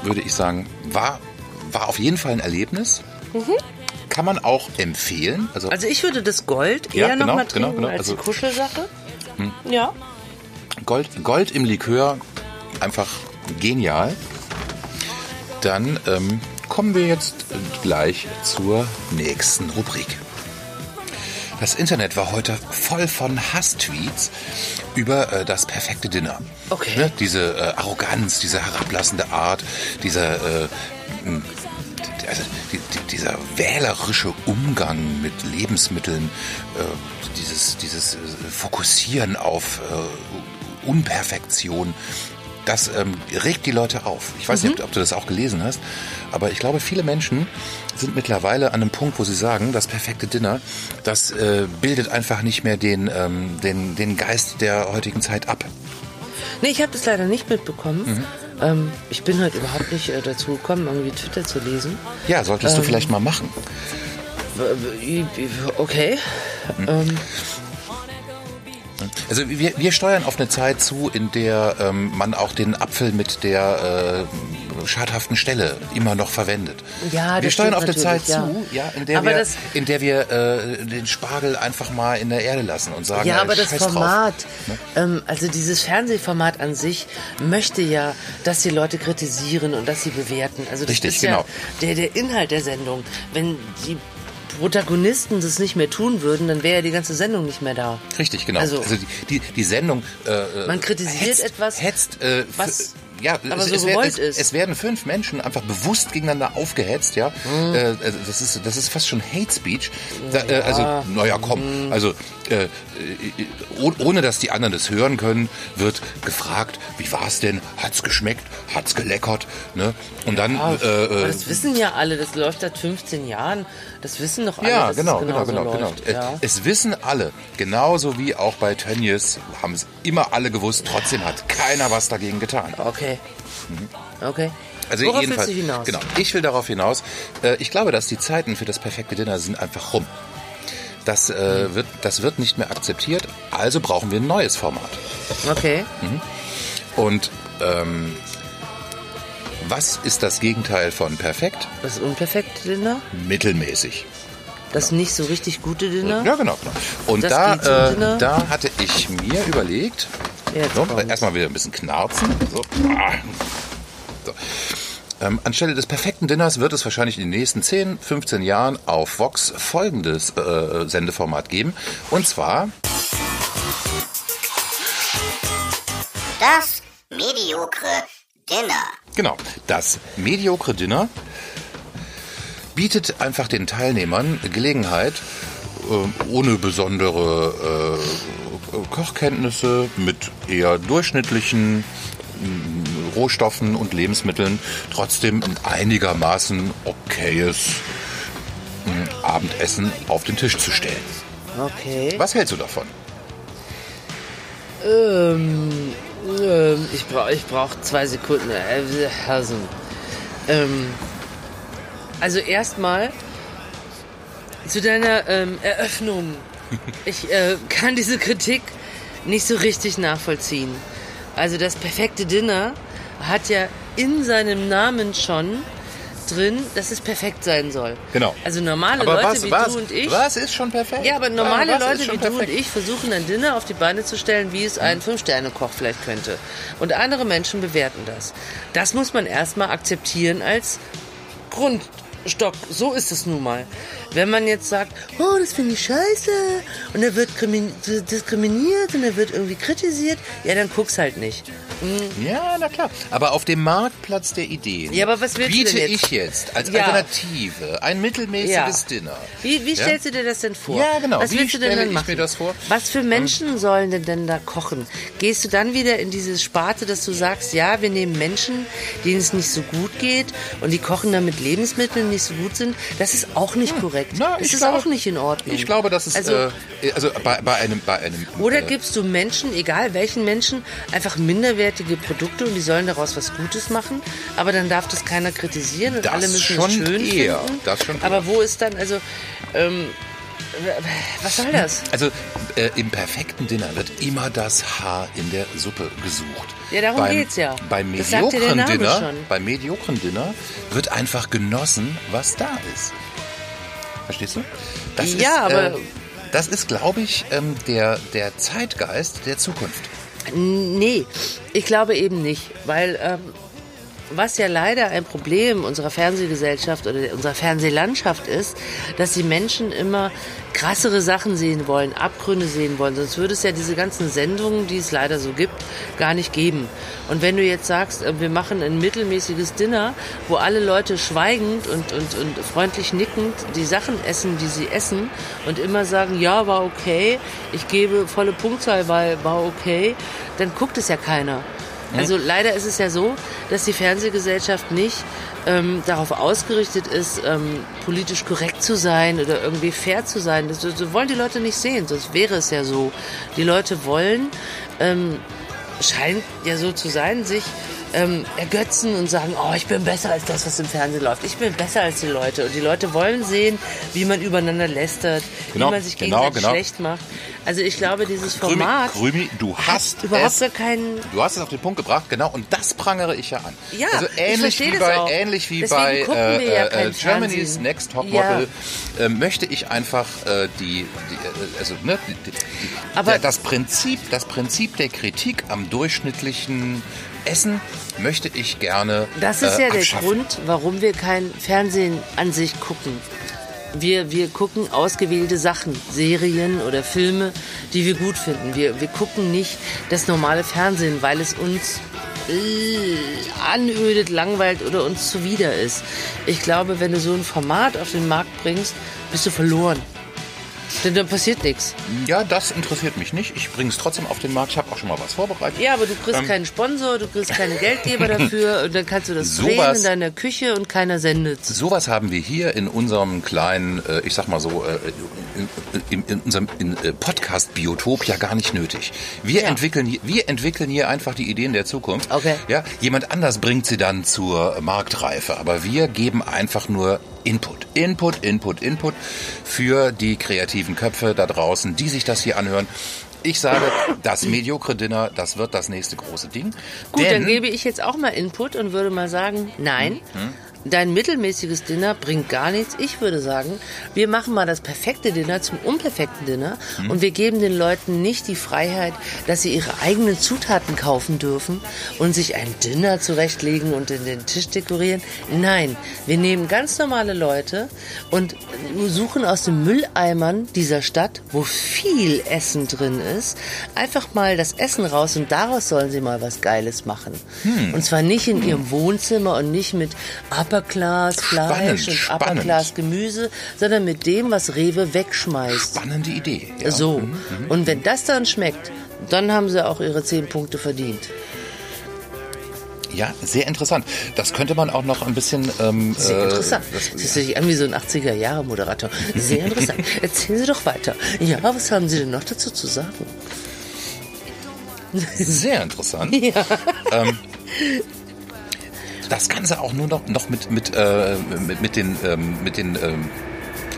Speaker 2: würde ich sagen, war, war auf jeden Fall ein Erlebnis. Kann man auch empfehlen. Also,
Speaker 3: Mhm. Also ich würde das Gold
Speaker 2: Ja,
Speaker 3: eher noch
Speaker 2: genau,
Speaker 3: mal trinken
Speaker 2: genau, genau.
Speaker 3: als
Speaker 2: Also-
Speaker 3: die Kuschelsache. Ja.
Speaker 2: Gold, Gold im Likör, einfach genial. Dann ähm, kommen wir jetzt gleich zur nächsten Rubrik. Das Internet war heute voll von Hasstweets über äh, das perfekte Dinner.
Speaker 3: Okay.
Speaker 2: Ne? Diese äh, Arroganz, diese herablassende Art, dieser, äh, also die, die, dieser wählerische Umgang mit Lebensmitteln, äh, dieses, dieses äh, Fokussieren auf äh, Unperfektion, das ähm, regt die Leute auf. Ich weiß nicht, ob du das auch gelesen hast, aber ich glaube, viele Menschen sind mittlerweile an einem Punkt, wo sie sagen, das perfekte Dinner, das äh, bildet einfach nicht mehr den, ähm, den, den Geist der heutigen Zeit ab.
Speaker 3: Nee, ich habe das leider nicht mitbekommen.
Speaker 2: Mhm.
Speaker 3: Ähm, ich bin halt überhaupt nicht äh, dazu gekommen, irgendwie Twitter zu lesen.
Speaker 2: Ja, solltest du vielleicht mal machen.
Speaker 3: Okay.
Speaker 2: Mhm. Also wir, wir steuern auf eine Zeit zu, in der ähm, man auch den Apfel mit der äh, schadhaften Stelle immer noch verwendet.
Speaker 3: Ja, das
Speaker 2: wir steuern auf eine Zeit
Speaker 3: natürlich,
Speaker 2: zu, ja, in der
Speaker 3: Aber
Speaker 2: wir, in der wir äh, den Spargel einfach mal in der Erde lassen und sagen,
Speaker 3: ja, aber das
Speaker 2: scheiß.
Speaker 3: Format, ähm, also dieses Fernsehformat an sich möchte ja, dass die Leute kritisieren und dass sie bewerten. Also das
Speaker 2: Richtig,
Speaker 3: ist
Speaker 2: genau.
Speaker 3: ja der, der Inhalt der Sendung. Wenn die Protagonisten das nicht mehr tun würden, dann wäre ja die ganze Sendung nicht mehr da.
Speaker 2: Richtig, genau. Also,
Speaker 3: Also-
Speaker 2: die, die, die Sendung. Äh,
Speaker 3: Man kritisiert
Speaker 2: hetzt,
Speaker 3: etwas,
Speaker 2: hetzt, äh,
Speaker 3: was
Speaker 2: ja,
Speaker 3: aber
Speaker 2: es,
Speaker 3: so
Speaker 2: es,
Speaker 3: gewollt
Speaker 2: es,
Speaker 3: ist.
Speaker 2: es werden fünf Menschen einfach bewusst gegeneinander aufgehetzt, ja.
Speaker 3: Mhm.
Speaker 2: Äh, also das ist das ist fast schon Hate Speech. Da, äh, also naja, komm,
Speaker 3: Mhm.
Speaker 2: also äh, äh, oh- ohne dass die anderen das hören können, wird gefragt, wie war's denn? Hat's geschmeckt? Hat's geleckert? Ne? Und dann
Speaker 3: Ah,
Speaker 2: äh,
Speaker 3: aber
Speaker 2: äh,
Speaker 3: das wissen ja alle, das läuft seit 15 Jahren. Das wissen doch alle,
Speaker 2: Ja, genau,
Speaker 3: es
Speaker 2: genau, genau, genau.
Speaker 3: läuft.
Speaker 2: Äh,
Speaker 3: Ja.
Speaker 2: Es wissen alle, genauso wie auch bei Tönnies, haben es immer alle gewusst, trotzdem hat keiner was dagegen getan.
Speaker 3: Okay. Okay.
Speaker 2: Also
Speaker 3: Worauf
Speaker 2: jedenfalls,
Speaker 3: willst du hinaus?
Speaker 2: genau. Ich will darauf hinaus. Äh, ich glaube, dass die Zeiten für das perfekte Dinner sind einfach rum. Das, äh, wird, das wird nicht mehr akzeptiert, also brauchen wir ein neues Format.
Speaker 3: Okay.
Speaker 2: Und ähm, was ist das Gegenteil von perfekt?
Speaker 3: Das unperfekte Dinner,
Speaker 2: Mittelmäßig.
Speaker 3: das nicht so richtig gute Dinner.
Speaker 2: Ja, genau. genau. Und
Speaker 3: Das
Speaker 2: da, äh,
Speaker 3: Dinner.
Speaker 2: da hatte ich mir überlegt,
Speaker 3: Jetzt
Speaker 2: so, erstmal wieder ein bisschen knarzen. So. So. Ähm, anstelle des perfekten Dinners wird es wahrscheinlich in den nächsten 10, 15 Jahren auf Vox folgendes äh, Sendeformat geben. Und zwar,
Speaker 5: Das mediokre Dinner.
Speaker 2: genau, das mediokre Dinner bietet einfach den Teilnehmern Gelegenheit, äh, ohne besondere äh, Kochkenntnisse, mit eher durchschnittlichen mh, Rohstoffen und Lebensmitteln trotzdem ein einigermaßen okayes mh, Abendessen auf den Tisch zu stellen.
Speaker 3: Okay.
Speaker 2: Was hältst du davon?
Speaker 3: Ähm, ich brauche ich brauch zwei Sekunden. Also, ähm, also erstmal zu deiner ähm, Eröffnung. [LAUGHS] Ich äh, kann diese Kritik nicht so richtig nachvollziehen. Also das perfekte Dinner hat ja in seinem Namen schon drin, dass es perfekt sein soll.
Speaker 2: Genau.
Speaker 3: Also normale
Speaker 2: Aber
Speaker 3: Leute
Speaker 2: was,
Speaker 3: wie
Speaker 2: was,
Speaker 3: du und ich.
Speaker 2: was ist schon perfekt?
Speaker 3: Ja, aber normale
Speaker 2: ist
Speaker 3: Leute wie du und
Speaker 2: perfekt?
Speaker 3: ich versuchen ein Dinner auf die Beine zu stellen, wie es ein Fünf-Sterne-Koch vielleicht könnte. Und andere Menschen bewerten das. Das muss man erstmal akzeptieren als Grundstock. So ist es nun mal. Wenn man jetzt sagt, oh, das finde ich scheiße und er wird krimi- diskriminiert und er wird irgendwie kritisiert, ja, dann guck's halt nicht.
Speaker 2: Ja, na klar. Aber auf dem Marktplatz der Ideen
Speaker 3: Ja, aber was
Speaker 2: biete
Speaker 3: jetzt?
Speaker 2: ich jetzt als
Speaker 3: Ja.
Speaker 2: Alternative ein mittelmäßiges
Speaker 3: Ja.
Speaker 2: Dinner.
Speaker 3: Wie, wie stellst du dir das denn vor?
Speaker 2: Ja, genau.
Speaker 3: Was
Speaker 2: Wie
Speaker 3: willst du denn dann machen? Was für Menschen sollen denn denn da kochen? Gehst du dann wieder in diese Sparte, dass du sagst, ja, wir nehmen Menschen, denen es nicht so gut geht und die kochen dann mit Lebensmitteln, die nicht so gut sind? Das ist auch nicht korrekt.
Speaker 2: Na,
Speaker 3: das
Speaker 2: ich
Speaker 3: ist
Speaker 2: glaube-
Speaker 3: auch nicht in Ordnung.
Speaker 2: Ich glaube, das ist
Speaker 3: Also,
Speaker 2: äh, also bei, bei einem bei einem
Speaker 3: oder
Speaker 2: äh,
Speaker 3: gibst du Menschen, egal welchen Menschen, einfach minderwertige Produkte und die sollen daraus was Gutes machen, aber dann darf das keiner kritisieren und
Speaker 2: Das
Speaker 3: alle müssen
Speaker 2: schon
Speaker 3: es schön
Speaker 2: eher,
Speaker 3: finden.
Speaker 2: das schon
Speaker 3: aber
Speaker 2: eher.
Speaker 3: wo ist dann, also, ähm, was soll das?
Speaker 2: Also äh, im perfekten Dinner wird immer das Haar in der Suppe gesucht.
Speaker 3: Ja, darum
Speaker 2: beim,
Speaker 3: geht's ja.
Speaker 2: Beim mediokren Dinner, beim mediokren Dinner wird einfach genossen, was da ist. Verstehst du? Das
Speaker 3: Ja,
Speaker 2: ist,
Speaker 3: aber-
Speaker 2: äh, das ist, glaube ich, ähm, der, der Zeitgeist der Zukunft.
Speaker 3: Nee, ich glaube eben nicht, weil ähm, was ja leider ein Problem unserer Fernsehgesellschaft oder unserer Fernsehlandschaft ist, dass die Menschen immer krassere Sachen sehen wollen, Abgründe sehen wollen. Sonst würde es ja diese ganzen Sendungen, die es leider so gibt, gar nicht geben. Und wenn du jetzt sagst, äh, wir machen ein mittelmäßiges Dinner, wo alle Leute schweigend und, und, und freundlich nickend die Sachen essen, die sie essen und immer sagen, ja, war okay, ich gebe volle Punktzahl, weil war okay, dann guckt es ja keiner. Also leider ist es ja so, dass die Fernsehgesellschaft nicht ähm, darauf ausgerichtet ist, ähm, politisch korrekt zu sein oder irgendwie fair zu sein. Das, das wollen die Leute nicht sehen, sonst wäre es ja so. Die Leute wollen, ähm, scheint ja so zu sein, sich ähm, ergötzen und sagen, oh, ich bin besser als das, was im Fernsehen läuft. Ich bin besser als die Leute. Und die Leute wollen sehen, wie man übereinander lästert,
Speaker 2: Genau,
Speaker 3: wie man sich
Speaker 2: genau,
Speaker 3: gegenseitig
Speaker 2: genau.
Speaker 3: schlecht macht. Also ich glaube, dieses
Speaker 2: Krümi,
Speaker 3: Format
Speaker 2: Krümi, du hast
Speaker 3: überhaupt
Speaker 2: es
Speaker 3: gar keinen
Speaker 2: Du hast es auf den Punkt gebracht, genau, und das prangere ich ja an.
Speaker 3: Ja,
Speaker 2: also
Speaker 3: ich
Speaker 2: ähnlich
Speaker 3: verstehe
Speaker 2: wie
Speaker 3: das
Speaker 2: bei,
Speaker 3: auch.
Speaker 2: ähnlich wie
Speaker 3: Deswegen
Speaker 2: bei
Speaker 3: wir ja
Speaker 2: äh, äh, Germany's. Next Topmodel äh, möchte ich einfach äh, die, die äh, also ne, die, die,
Speaker 3: Aber-
Speaker 2: das Prinzip, das Prinzip der Kritik am durchschnittlichen Essen möchte ich gerne
Speaker 3: Das ist
Speaker 2: äh,
Speaker 3: ja der
Speaker 2: abschaffen.
Speaker 3: Grund, warum wir kein Fernsehen an sich gucken. Wir, wir gucken ausgewählte Sachen, Serien oder Filme, die wir gut finden. Wir, wir gucken nicht das normale Fernsehen, weil es uns äh, anödet, langweilt oder uns zuwider ist. Ich glaube, wenn du so ein Format auf den Markt bringst, bist du verloren. Denn dann passiert nichts.
Speaker 2: Ja, das interessiert mich nicht. Ich bringe es trotzdem auf den Markt. Ich habe auch schon mal was vorbereitet.
Speaker 3: Ja, aber du kriegst
Speaker 2: Ähm.
Speaker 3: keinen Sponsor, du kriegst keine Geldgeber [LAUGHS] dafür und dann kannst du das drehen in deiner Küche und keiner sendet.
Speaker 2: Sowas haben wir hier in unserem kleinen, äh, ich sag mal so, äh, in, in, unserem äh, Podcast-Biotop ja gar nicht nötig. Wir,
Speaker 3: Ja.
Speaker 2: entwickeln, hier- wir entwickeln hier einfach die Ideen der Zukunft.
Speaker 3: Okay.
Speaker 2: Ja, jemand anders bringt sie dann zur Marktreife, aber wir geben einfach nur Input. Input, Input, Input für die kreativen Köpfe da draußen, die sich das hier anhören. Ich sage, das mediokre Dinner, das wird das nächste große Ding.
Speaker 3: Gut,
Speaker 2: Denn-
Speaker 3: dann gebe ich jetzt auch mal Input und würde mal sagen, nein, dein mittelmäßiges Dinner bringt gar nichts. Ich würde sagen, wir machen mal das perfekte Dinner zum unperfekten Dinner und wir geben den Leuten nicht die Freiheit, dass sie ihre eigenen Zutaten kaufen dürfen und sich ein Dinner zurechtlegen und in den Tisch dekorieren. Nein, wir nehmen ganz normale Leute und suchen aus den Mülleimern dieser Stadt, wo viel Essen drin ist, einfach mal das Essen raus und daraus sollen sie mal was Geiles machen. Und zwar nicht in ihrem Wohnzimmer und nicht mit Upper Class Fleisch
Speaker 2: Spannend,
Speaker 3: und
Speaker 2: spannend.
Speaker 3: Upper Class Gemüse, sondern mit dem, was Rewe wegschmeißt.
Speaker 2: Spannende Idee. Ja.
Speaker 3: So.
Speaker 2: Mhm.
Speaker 3: Und wenn das dann schmeckt, dann haben sie auch ihre zehn Punkte verdient.
Speaker 2: Ja, sehr interessant. Das könnte man auch noch ein bisschen. Ähm,
Speaker 3: Sehr
Speaker 2: äh,
Speaker 3: interessant.
Speaker 2: Das,
Speaker 3: Das hört sich an wie so ein 80er-Jahre-Moderator. Sehr interessant. [LAUGHS] Erzählen Sie doch weiter. Ja, was haben Sie denn noch dazu zu sagen?
Speaker 2: Sehr interessant.
Speaker 3: Ja. [LAUGHS]
Speaker 2: Das Ganze auch nur noch, noch mit, mit, äh, mit, mit den, ähm, mit den, ähm,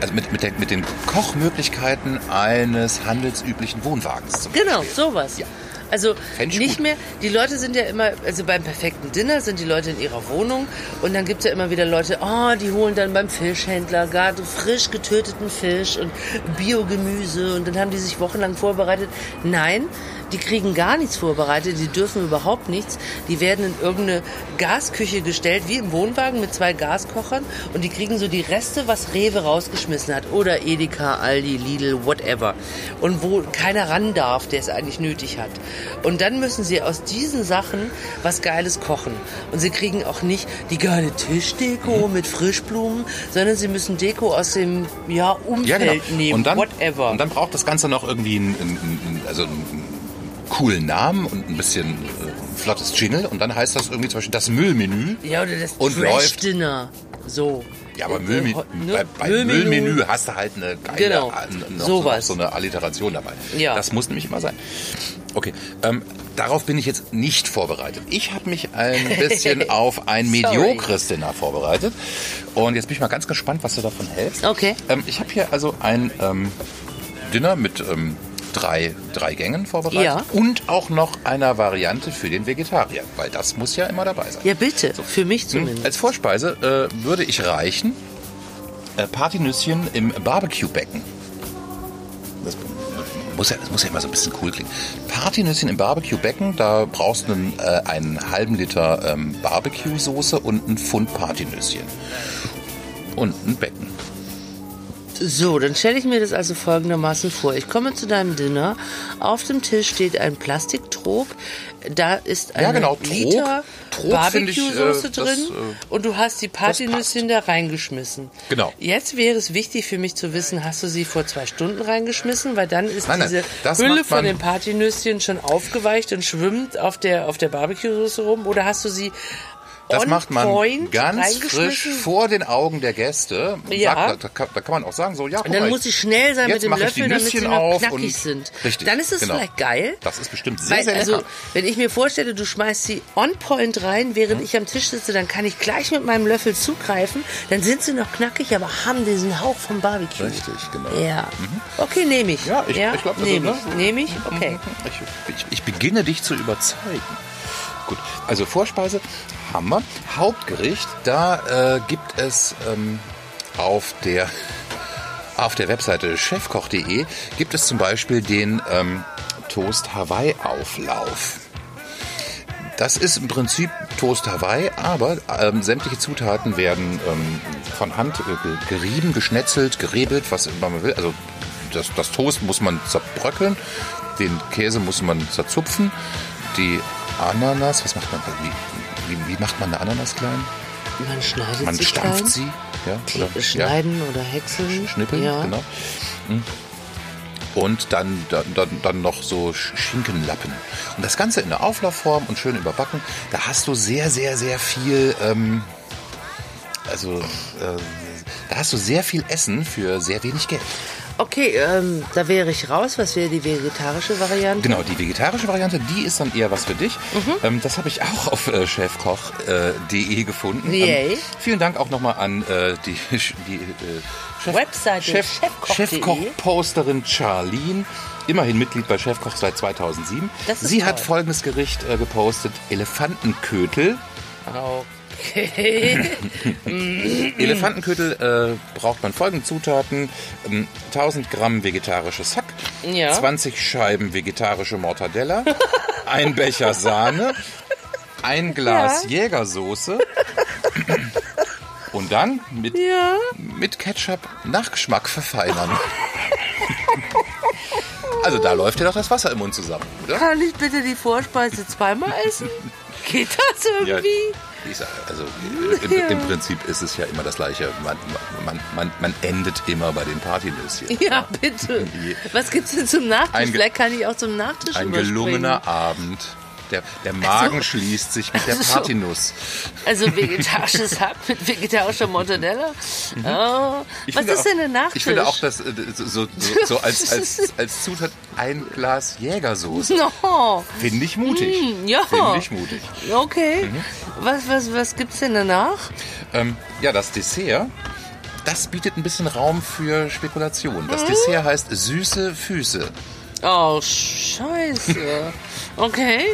Speaker 2: also mit, mit, der, mit den Kochmöglichkeiten eines handelsüblichen Wohnwagens.
Speaker 3: Genau, sowas.
Speaker 2: Ja.
Speaker 3: Also nicht
Speaker 2: gut.
Speaker 3: mehr, die Leute sind ja immer, also beim perfekten Dinner sind die Leute in ihrer Wohnung und dann gibt's ja immer wieder Leute, oh, die holen dann beim Fischhändler gerade frisch getöteten Fisch und Biogemüse und dann haben die sich wochenlang vorbereitet. Nein, die kriegen gar nichts vorbereitet, die dürfen überhaupt nichts. Die werden in irgendeine Gasküche gestellt, wie im Wohnwagen mit zwei Gaskochern und die kriegen so die Reste, was Rewe rausgeschmissen hat oder Edeka, Aldi, Lidl, whatever. Und wo keiner ran darf, der es eigentlich nötig hat. Und dann müssen sie aus diesen Sachen was Geiles kochen. Und sie kriegen auch nicht die geile Tischdeko
Speaker 2: Mhm.
Speaker 3: mit Frischblumen, sondern sie müssen Deko aus dem ja, Umfeld
Speaker 2: Ja, genau.
Speaker 3: nehmen,
Speaker 2: Und dann,
Speaker 3: whatever.
Speaker 2: und dann braucht das Ganze noch irgendwie einen, einen, einen, also einen coolen Namen und ein bisschen äh, flottes Jingle. Und dann heißt das irgendwie zum Beispiel das Müllmenü.
Speaker 3: ja, oder das
Speaker 2: und läuft.
Speaker 3: Trash-Dinner. So.
Speaker 2: Ja, aber
Speaker 3: Äh,
Speaker 2: Müllmenü,
Speaker 3: ne?
Speaker 2: bei, bei
Speaker 3: Müllmenü.
Speaker 2: Müllmenü hast du halt eine geile,
Speaker 3: Genau.
Speaker 2: äh, noch,
Speaker 3: Sowas.
Speaker 2: so eine Alliteration dabei.
Speaker 3: Ja.
Speaker 2: Das muss nämlich immer sein. Okay, ähm, darauf bin ich jetzt nicht vorbereitet. Ich habe mich ein [LAUGHS] bisschen auf ein mediokres Dinner vorbereitet. Und jetzt bin ich mal ganz gespannt, was du davon hältst.
Speaker 3: Okay.
Speaker 2: Ähm, ich habe hier also ein ähm, Dinner mit ähm, drei, drei Gängen vorbereitet.
Speaker 3: Ja.
Speaker 2: Und auch noch einer Variante für den Vegetarier, weil das muss ja immer dabei sein.
Speaker 3: Ja, bitte. Für mich
Speaker 2: Hm,
Speaker 3: zumindest.
Speaker 2: Als Vorspeise äh, würde ich reichen äh, Partynüsschen im Barbecue-Becken. Das muss, ja, das muss ja immer so ein bisschen cool klingen. Partynüsschen im Barbecue-Becken, da brauchst du einen, äh, einen halben Liter ähm, Barbecue-Soße und einen Pfund Partynüsschen. Und ein Becken.
Speaker 3: So, dann stelle ich mir das also folgendermaßen vor. Ich komme zu deinem Dinner. Auf dem Tisch steht ein Plastiktrog. Da ist eine
Speaker 2: Ja, genau.
Speaker 3: Liter
Speaker 2: ich, äh,
Speaker 3: Barbecue-Soße
Speaker 2: das,
Speaker 3: drin
Speaker 2: äh,
Speaker 3: und du hast die Partynüsschen da reingeschmissen.
Speaker 2: Genau.
Speaker 3: Jetzt wäre es wichtig für mich zu wissen, hast du sie vor zwei Stunden reingeschmissen? Weil dann ist
Speaker 2: Nein, nein,
Speaker 3: diese Hülle von den Partynüsschen schon aufgeweicht und schwimmt auf der, auf der Barbecue-Soße rum. Oder hast du sie
Speaker 2: Das macht man
Speaker 3: point
Speaker 2: ganz frisch vor den Augen der Gäste.
Speaker 3: Ja.
Speaker 2: Sagt, da, kann, da kann man auch sagen, so, ja, guck
Speaker 3: Und dann muss sie schnell sein mit dem
Speaker 2: ich
Speaker 3: Löffel, damit sie noch knackig sind.
Speaker 2: Richtig,
Speaker 3: Dann ist es
Speaker 2: genau.
Speaker 3: vielleicht geil.
Speaker 2: Das ist bestimmt sehr,
Speaker 3: Weil,
Speaker 2: sehr
Speaker 3: also,
Speaker 2: lecker.
Speaker 3: wenn ich mir vorstelle, du schmeißt sie on point rein, während ich am Tisch sitze, dann kann ich gleich mit meinem Löffel zugreifen. Dann sind sie noch knackig, aber haben diesen Hauch vom Barbecue.
Speaker 2: Richtig, genau.
Speaker 3: Ja. Okay, nehme ich.
Speaker 2: Ja, ich- ich glaub, also,
Speaker 3: nehme
Speaker 2: ne?
Speaker 3: ich. Nehme ich? Okay.
Speaker 2: Ich, ich, ich beginne dich zu überzeugen. Gut, also Vorspeise wir. Hauptgericht, da äh, gibt es ähm, auf der [LAUGHS] auf der Webseite chefkoch.de gibt es zum Beispiel den ähm, Toast Hawaii Auflauf. Das ist im Prinzip Toast Hawaii, aber ähm, sämtliche Zutaten werden ähm, von Hand äh, ge- gerieben, geschnetzelt, gerebelt, was immer man will. Also das, das Toast muss man zerbröckeln, den Käse muss man zerzupfen, die Ananas, was macht man? Wie, wie, wie macht man eine Ananas klein?
Speaker 3: Man schneidet
Speaker 2: Man
Speaker 3: sie
Speaker 2: stampft
Speaker 3: klein.
Speaker 2: sie, ja,
Speaker 3: Die Schneiden oder häckseln.
Speaker 2: Schnippeln,
Speaker 3: ja.
Speaker 2: genau. Hm. Und dann, dann, dann, noch so Sch- Schinkenlappen. Und das Ganze in der Auflaufform und schön überbacken. Da hast du sehr, sehr, sehr viel, ähm, also, äh, da hast du sehr viel Essen für sehr wenig Geld.
Speaker 3: Okay, ähm, da wäre ich raus. Was wäre die vegetarische Variante?
Speaker 2: Genau, die vegetarische Variante, die ist dann eher was für dich.
Speaker 3: Mhm.
Speaker 2: Ähm, das habe ich auch auf äh, chefkoch.de gefunden.
Speaker 3: Yay.
Speaker 2: Ähm, vielen Dank auch nochmal an äh, die, die äh, Chef,
Speaker 3: Webseite
Speaker 2: Chef. Chefkoch-Posterin Charlene. Immerhin Mitglied bei Chefkoch seit 2007.
Speaker 3: Das ist
Speaker 2: Sie hat
Speaker 3: toll.
Speaker 2: folgendes Gericht äh, gepostet: Elefantenkötel.
Speaker 3: Okay. [LAUGHS]
Speaker 2: Elefantenkötel äh, braucht man folgende Zutaten: ähm, 1000 Gramm vegetarisches Hack,
Speaker 3: Ja.
Speaker 2: 20 Scheiben vegetarische Mortadella, [LAUGHS] ein Becher Sahne, ein Glas Jägersoße und dann mit,
Speaker 3: ja.
Speaker 2: mit Ketchup nach Geschmack verfeinern. Also da läuft dir doch das Wasser im Mund zusammen, oder?
Speaker 3: Kann ich bitte die Vorspeise zweimal essen? [LAUGHS] Geht das irgendwie?
Speaker 2: Sag, also im, im Prinzip ist es ja immer das Gleiche. Man, man, man, man endet immer bei den Partynöschen.
Speaker 3: Ja, bitte. Was gibt's denn zum Nachtisch?
Speaker 2: Ein
Speaker 3: Vielleicht kann ich auch zum Nachtisch
Speaker 2: Ein gelungener Abend Der, der Magen schließt sich mit der
Speaker 3: So.
Speaker 2: Partynuss.
Speaker 3: Also vegetarisches Hack mit vegetarischer Mortadella. Oh.
Speaker 2: Mhm. Ich
Speaker 3: Was ist
Speaker 2: auch-
Speaker 3: denn der Nachtisch?
Speaker 2: Ich finde auch, dass äh, so, so, so [LAUGHS] als, als, als Zutat ein Glas Jägersoße.
Speaker 3: No.
Speaker 2: Finde ich mutig.
Speaker 3: Mm, ja.
Speaker 2: Finde ich mutig.
Speaker 3: Okay.
Speaker 2: Mhm.
Speaker 3: Was, was, was gibt's denn danach?
Speaker 2: Ähm, ja, das Dessert, das bietet ein bisschen Raum für Spekulation. Das
Speaker 3: Mhm.
Speaker 2: Dessert heißt süße Füße.
Speaker 3: Oh, scheiße. Okay.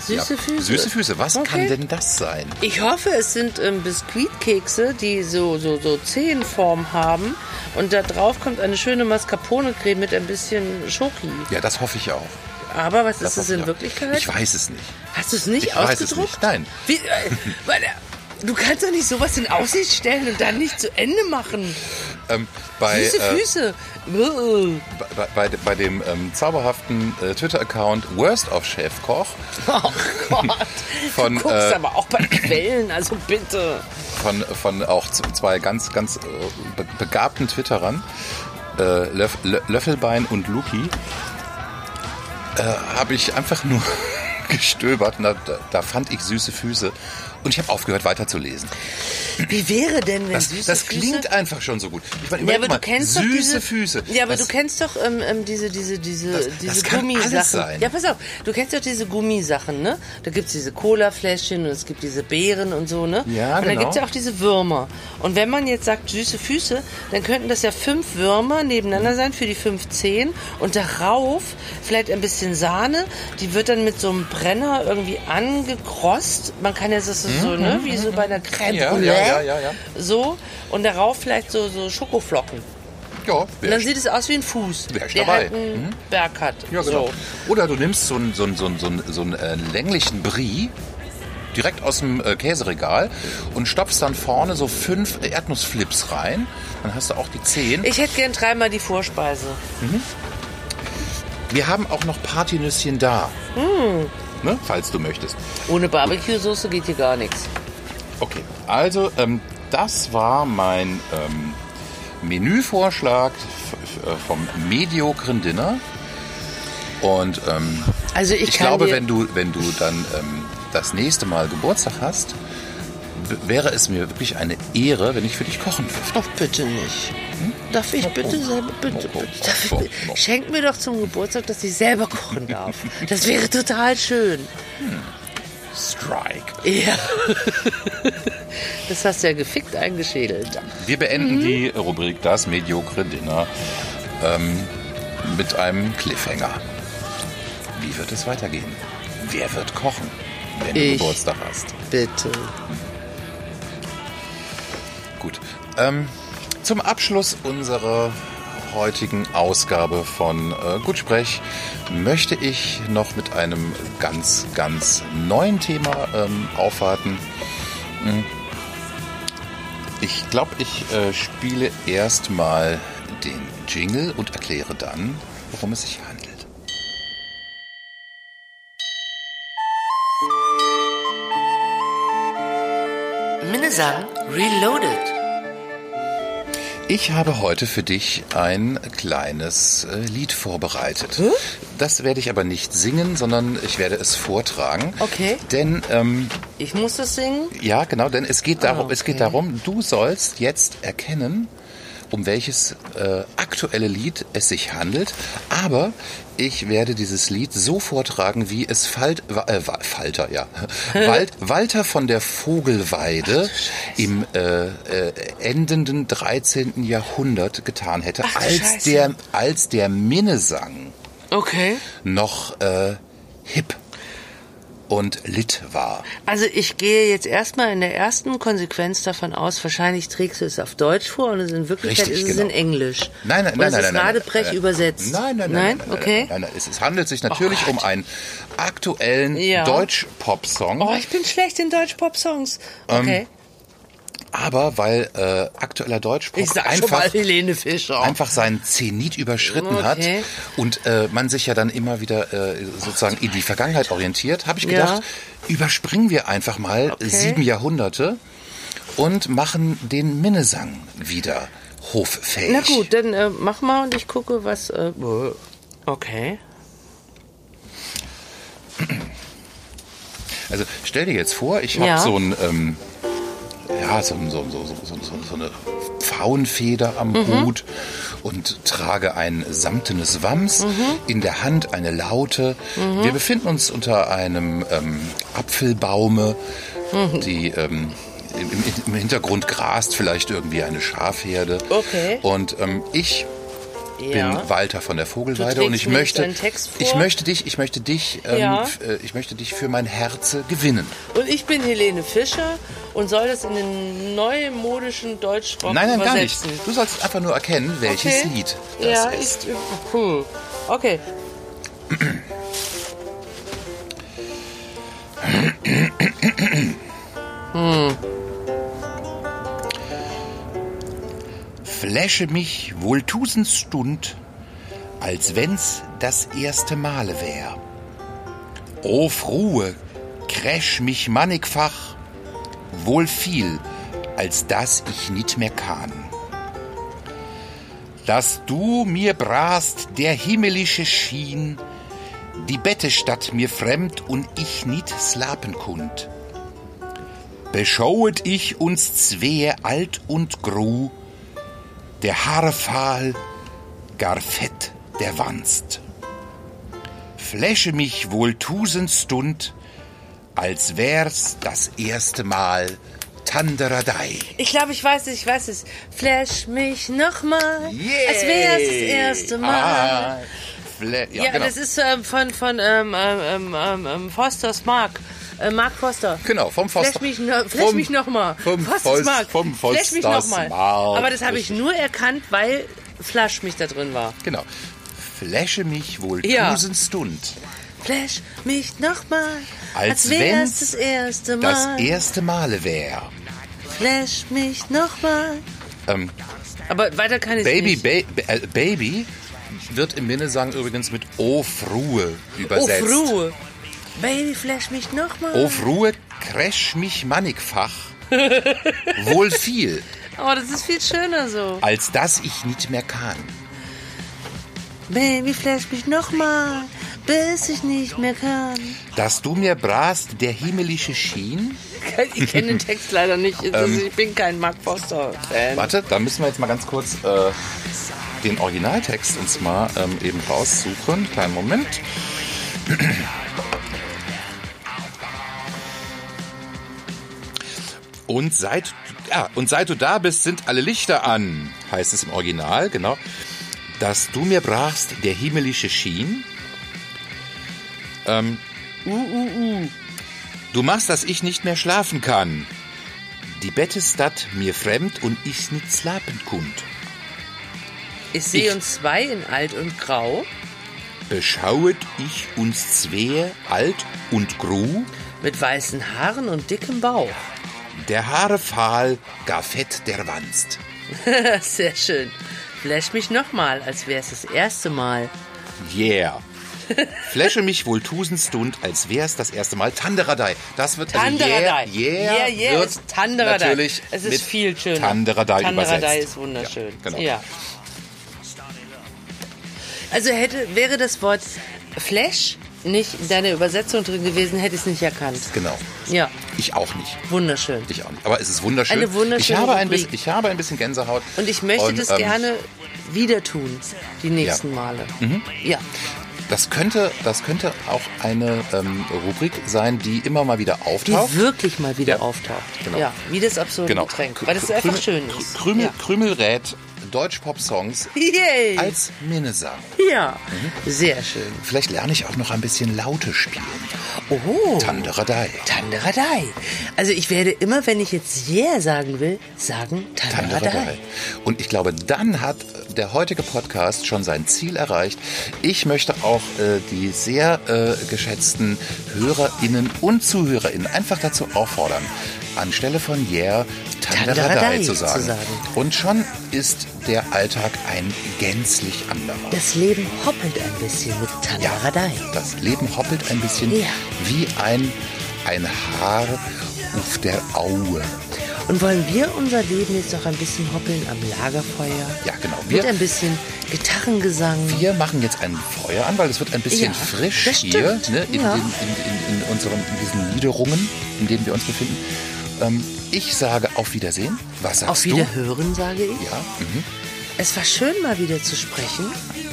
Speaker 3: Süße
Speaker 2: Ja,
Speaker 3: Füße.
Speaker 2: Süße Füße. Was
Speaker 3: Okay.
Speaker 2: kann denn das sein?
Speaker 3: Ich hoffe, es sind ähm, Biskuitkekse, die so, so, so Zehenform haben. Und da drauf kommt eine schöne Mascarpone-Creme mit ein bisschen Schoki.
Speaker 2: Ja, das hoffe ich auch.
Speaker 3: Aber was
Speaker 2: Das
Speaker 3: ist es in
Speaker 2: auch.
Speaker 3: Wirklichkeit?
Speaker 2: Ich weiß es nicht.
Speaker 3: Hast du es nicht
Speaker 2: Ich weiß es
Speaker 3: ausgedruckt?
Speaker 2: nicht. Nein.
Speaker 3: Wie, äh, [LAUGHS] warte, du kannst doch nicht sowas in Aussicht stellen und dann nicht zu Ende machen.
Speaker 2: Ähm, bei,
Speaker 3: Süße
Speaker 2: äh,
Speaker 3: Füße. Buh.
Speaker 2: bei, bei, bei dem ähm, zauberhaften äh, Twitter-Account Worst of Chefkoch
Speaker 3: Oh Gott. [LAUGHS]
Speaker 2: Von,
Speaker 3: du guckst
Speaker 2: äh,
Speaker 3: aber auch bei Quellen, also bitte.
Speaker 2: von, von auch zwei ganz, ganz äh, be begabten Twitterern, äh, Löff, Lö- Löffelbein und Luki, äh, habe ich einfach nur [LAUGHS] gestöbert. da, da fand ich süße Füße und ich habe aufgehört weiterzulesen.
Speaker 3: Wie wäre denn, wenn
Speaker 2: Das,
Speaker 3: süße
Speaker 2: das
Speaker 3: Füße...
Speaker 2: klingt einfach schon so gut. Ich meine,
Speaker 3: Ja, aber du
Speaker 2: mal,
Speaker 3: kennst doch
Speaker 2: süße
Speaker 3: diese,
Speaker 2: Füße.
Speaker 3: Ja, aber
Speaker 2: das,
Speaker 3: du kennst doch ähm, ähm, diese, diese, diese,
Speaker 2: Das-
Speaker 3: diese
Speaker 2: das kann
Speaker 3: Gummisachen.
Speaker 2: alles sein.
Speaker 3: Ja, pass auf, du kennst doch diese Gummisachen, ne? Da gibt's diese Cola-Fläschchen und es gibt diese Beeren und so, ne?
Speaker 2: Ja,
Speaker 3: Und dann
Speaker 2: genau.
Speaker 3: gibt's ja auch diese Würmer. Und wenn man jetzt sagt süße Füße, dann könnten das ja fünf Würmer nebeneinander sein für die fünf Zehen und darauf vielleicht ein bisschen Sahne. Die wird dann mit so einem Brenner irgendwie angekrost. Man kann ja das ist so, ne? Wie so bei einer Crème
Speaker 2: Mhm, Ja,
Speaker 3: Brûlée.
Speaker 2: ja, ja, ja.
Speaker 3: So. Und darauf vielleicht so, so Schokoflocken.
Speaker 2: ja,
Speaker 3: Und dann sieht es aus wie ein Fuß, der
Speaker 2: dabei.
Speaker 3: halt einen Berg hat.
Speaker 2: Ja, genau.
Speaker 3: so.
Speaker 2: Oder du nimmst so einen, so einen, so einen, so einen, so einen äh, länglichen Brie direkt aus dem äh, Käseregal und stopfst dann vorne so fünf Erdnussflips rein. Dann hast du auch die zehn.
Speaker 3: Ich hätte gern dreimal die Vorspeise.
Speaker 2: Wir haben auch noch Partynüsschen da.
Speaker 3: Hm.
Speaker 2: Ne, falls du möchtest.
Speaker 3: Ohne Barbecue-Soße geht hier gar nichts.
Speaker 2: Okay, also ähm, das war mein ähm, Menüvorschlag äh, vom mediokren Dinner. Und ähm,
Speaker 3: Also ich,
Speaker 2: ich glaube, wenn du, wenn du dann ähm, das nächste Mal Geburtstag hast, wäre es mir wirklich eine Ehre, wenn ich für dich kochen dürfte.
Speaker 3: Doch bitte nicht. Darf ich bitte selber, bitte, bitte. Ich? Schenk mir doch zum Geburtstag, dass ich selber kochen darf. Das wäre total schön.
Speaker 2: Strike.
Speaker 3: Ja. Das hast du ja gefickt eingeschädelt.
Speaker 2: Wir beenden
Speaker 3: Mhm.
Speaker 2: die Rubrik Das mediokre Dinner ähm, mit einem Cliffhanger. Wie wird es weitergehen? Wer wird kochen, wenn du
Speaker 3: Ich.
Speaker 2: Geburtstag hast?
Speaker 3: Bitte.
Speaker 2: Gut. Ähm, zum Abschluss unserer heutigen Ausgabe von äh, Gutsprech möchte ich noch mit einem ganz, ganz neuen Thema ähm, aufwarten. Hm. Ich glaube, ich äh, spiele erstmal den Jingle und erkläre dann, worum es sich handelt.
Speaker 3: Minnesang Reloaded.
Speaker 2: Ich habe heute für dich ein kleines äh, Lied vorbereitet. Das werde ich aber nicht singen, sondern ich werde es vortragen.
Speaker 3: Okay.
Speaker 2: Denn ähm,
Speaker 3: Ich muss das singen?
Speaker 2: ja, genau, denn es geht darum,
Speaker 3: Ah,
Speaker 2: es geht
Speaker 3: okay.
Speaker 2: darum, du sollst jetzt erkennen, um welches äh, aktuelle Lied es sich handelt. Aber ich werde dieses Lied so vortragen, wie es Falt, äh, Falter, ja, [LAUGHS] Wald, Walter von der Vogelweide im äh, äh, endenden 13. Jahrhundert getan hätte,
Speaker 3: Ach
Speaker 2: als
Speaker 3: Scheiße.
Speaker 2: der, als der Minnesang
Speaker 3: Okay.
Speaker 2: noch äh, hip und lit war.
Speaker 3: Also ich gehe jetzt erstmal in der ersten Konsequenz davon aus, wahrscheinlich trägst du es auf Deutsch vor und in Wirklichkeit
Speaker 2: Richtig,
Speaker 3: ist es
Speaker 2: genau.
Speaker 3: in Englisch.
Speaker 2: Nein, nein,
Speaker 3: und
Speaker 2: nein,
Speaker 3: es
Speaker 2: nein,
Speaker 3: ist
Speaker 2: nein, nein,
Speaker 3: Radebrech
Speaker 2: nein,
Speaker 3: übersetzt.
Speaker 2: Nein, nein, nein, nein,
Speaker 3: okay.
Speaker 2: nein, nein. Es, handelt sich natürlich
Speaker 3: Oh
Speaker 2: um einen aktuellen
Speaker 3: Ja.
Speaker 2: Deutsch-Pop-Song,
Speaker 3: Oh, ich bin schlecht in Deutsch-Pop-Songs.
Speaker 2: Ähm,
Speaker 3: Okay.
Speaker 2: Aber weil äh, aktueller
Speaker 3: mal
Speaker 2: einfach einfach seinen Zenit überschritten
Speaker 3: Okay.
Speaker 2: hat und äh, man sich ja dann immer wieder äh, sozusagen in die Vergangenheit orientiert, habe ich
Speaker 3: Ja.
Speaker 2: gedacht, überspringen wir einfach mal
Speaker 3: Okay.
Speaker 2: sieben Jahrhunderte und machen den Minnesang wieder hoffähig.
Speaker 3: Na gut, dann äh, mach mal und ich gucke, was. Äh, okay.
Speaker 2: Also stell dir jetzt vor, ich habe
Speaker 3: Ja.
Speaker 2: so ein, ähm, ja, so, so, so, so, eine Pfauenfeder am
Speaker 3: Mhm.
Speaker 2: Hut und trage ein samtenes Wams,
Speaker 3: Mhm.
Speaker 2: in der Hand eine Laute. Wir befinden uns unter einem ähm, Apfelbaume,
Speaker 3: Mhm.
Speaker 2: die ähm, im, im- im Hintergrund grast vielleicht irgendwie eine Schafherde.
Speaker 3: Okay.
Speaker 2: Und ähm, ich bin
Speaker 3: Ja.
Speaker 2: Walter von der Vogelweide und ich möchte, ich möchte dich, ich möchte dich, ähm,
Speaker 3: Ja.
Speaker 2: äh, ich möchte dich für mein Herz gewinnen.
Speaker 3: Und ich bin Helene Fischer und soll das in den neumodischen Deutschrock
Speaker 2: Nein, nein, gar
Speaker 3: übersetzen.
Speaker 2: nicht. Du sollst einfach nur erkennen, welches
Speaker 3: Okay.
Speaker 2: Lied das
Speaker 3: ja,
Speaker 2: ist.
Speaker 3: Ich, [CLEARS THROAT] hm. Okay.
Speaker 2: Fläsche mich wohl tausend Stund, als wenn's das erste Male wär. O Ruhe, kräsch mich mannigfach, wohl viel, als dass ich nit mehr kann. Dass du mir brast der himmelische Schien, die Bette statt mir fremd und ich nit slapen kund. Beschauet ich uns zwer alt und gru, der Haare fahl, gar fett der Wanst. Fläsche mich wohl tausend Stund, als wär's das erste Mal Tanderadei.
Speaker 3: Ich glaube, ich weiß es, ich weiß es. Flash mich nochmal, als wäre es das erste Mal.
Speaker 2: Ah, ja,
Speaker 3: ja,
Speaker 2: genau.
Speaker 3: das ist ähm, von, von ähm, ähm, ähm, ähm, Fosters Mark. Äh, Mark Foster.
Speaker 2: Genau, vom Foster.
Speaker 3: Flash mich, no, flash
Speaker 2: Vom-
Speaker 3: mich nochmal.
Speaker 2: vom
Speaker 3: Fosters
Speaker 2: Fos-
Speaker 3: Mark.
Speaker 2: vom
Speaker 3: Flash mich nochmal. Aber das habe ich nur erkannt, weil Flash mich da drin war.
Speaker 2: Genau. Fläsche mich wohl
Speaker 3: Ja.
Speaker 2: tausend Stund,
Speaker 3: Flash mich nochmal,
Speaker 2: Als
Speaker 3: als, wäre es das erste
Speaker 2: das
Speaker 3: Mal.
Speaker 2: erste Male wär.
Speaker 3: Flash mich nochmal.
Speaker 2: Ähm,
Speaker 3: Aber weiter kann ich
Speaker 2: Baby,
Speaker 3: nicht.
Speaker 2: ba äh, Baby wird im Minnesang übrigens mit O Fruhe
Speaker 3: Oh,
Speaker 2: übersetzt.
Speaker 3: Ruhe. Baby, flash mich nochmal.
Speaker 2: O Fruhe, crash mich mannigfach. [LAUGHS] Wohl viel,
Speaker 3: Oh, das ist viel schöner so.
Speaker 2: als dass ich nicht mehr kann.
Speaker 3: Baby, flash mich nochmal, bis ich nicht mehr kann.
Speaker 2: Dass du mir brast der himmelische Schien. [LAUGHS]
Speaker 3: Ich kenne den Text leider nicht. Also ich bin kein Mark Foster-Fan.
Speaker 2: Warte, da müssen wir jetzt mal ganz kurz äh, den Originaltext uns mal ähm, eben raussuchen. Kleinen Moment. Und seit, ja, und seit du da bist, sind alle Lichter an, heißt es im Original, genau. Dass du mir brachst der himmelische Schien. Ähm, uh, uh, uh. Du machst, dass ich nicht mehr schlafen kann. Die Bette statt mir fremd und ich nicht slapen kund.
Speaker 3: Ich sehe uns zwei in alt und grau
Speaker 2: Beschauet ich uns zwei alt und gru,
Speaker 3: mit weißen Haaren und dickem Bauch.
Speaker 2: Der Haare fahl, gar fett der Wanst. [LAUGHS]
Speaker 3: Sehr schön. Flash mich nochmal, als wäre es das erste Mal.
Speaker 2: Yeah. Fläsche mich wohl tausend Stund, als wär's das erste Mal Tanderadei. Das wird also
Speaker 3: Tanderadei.
Speaker 2: yeah, yeah,
Speaker 3: yeah, yeah
Speaker 2: wird
Speaker 3: ist Tanderadei.
Speaker 2: natürlich
Speaker 3: Es
Speaker 2: mit
Speaker 3: ist viel schöner.
Speaker 2: Tanderadei,
Speaker 3: Tanderadei
Speaker 2: übersetzt.
Speaker 3: ist wunderschön.
Speaker 2: Ja, genau.
Speaker 3: Ja. Also hätte, wäre das Wort Flash nicht in deiner Übersetzung drin gewesen, hätte ich es nicht erkannt.
Speaker 2: Genau.
Speaker 3: Ja,
Speaker 2: Ich auch nicht.
Speaker 3: wunderschön.
Speaker 2: Ich auch nicht. Aber es ist wunderschön.
Speaker 3: Eine wunderschöne
Speaker 2: ich habe ein
Speaker 3: Rubrik.
Speaker 2: bisschen, ich habe ein bisschen Gänsehaut.
Speaker 3: Und ich möchte
Speaker 2: Und,
Speaker 3: das
Speaker 2: ähm,
Speaker 3: gerne wieder tun, die nächsten
Speaker 2: Ja.
Speaker 3: Male.
Speaker 2: Mhm.
Speaker 3: Ja.
Speaker 2: Das könnte, das könnte auch eine ähm, Rubrik sein, die immer mal wieder
Speaker 3: Die
Speaker 2: auftaucht.
Speaker 3: wirklich mal wieder
Speaker 2: Ja.
Speaker 3: auftaucht.
Speaker 2: Genau.
Speaker 3: Ja, wie das absurde
Speaker 2: Genau.
Speaker 3: Getränk. Weil das
Speaker 2: Krümel-
Speaker 3: einfach schön ist.
Speaker 2: Krümel,
Speaker 3: ja.
Speaker 2: Krümelrät Deutsch-Pop-Songs als Minnesang.
Speaker 3: ja, sehr schön.
Speaker 2: Vielleicht lerne ich auch noch ein bisschen Laute spielen.
Speaker 3: Oh,
Speaker 2: Tanderadei.
Speaker 3: Tanderadei. Also ich werde immer, wenn ich jetzt Yeah sagen will, sagen Tanderadei.
Speaker 2: Tanderadei. Und ich glaube, dann hat der heutige Podcast schon sein Ziel erreicht. Ich möchte auch äh, die sehr äh, geschätzten HörerInnen und ZuhörerInnen einfach dazu auffordern, anstelle von Yeah Tanderadei zu sagen.
Speaker 3: zu sagen.
Speaker 2: Und schon ist der Alltag ein gänzlich anderer.
Speaker 3: Das Leben hoppelt ein bisschen mit Tanderadei.
Speaker 2: Das Leben hoppelt ein bisschen
Speaker 3: Ja.
Speaker 2: wie ein, ein Haar auf der Aue.
Speaker 3: Und wollen wir unser Leben jetzt noch ein bisschen hoppeln am Lagerfeuer?
Speaker 2: Ja, genau.
Speaker 3: Mit
Speaker 2: Wir-
Speaker 3: ein bisschen Gitarrengesang.
Speaker 2: Wir machen jetzt ein Feuer an, weil es wird ein bisschen
Speaker 3: Ja,
Speaker 2: frisch hier ne, in,
Speaker 3: Ja.
Speaker 2: den, in, in, in, unseren, in diesen Niederungen, in denen wir uns befinden. Ähm, ich sage auf Wiedersehen. Was sagst
Speaker 3: Auf
Speaker 2: du?
Speaker 3: Wiederhören, sage ich.
Speaker 2: Ja, mhm.
Speaker 3: Es war schön, mal wieder zu sprechen.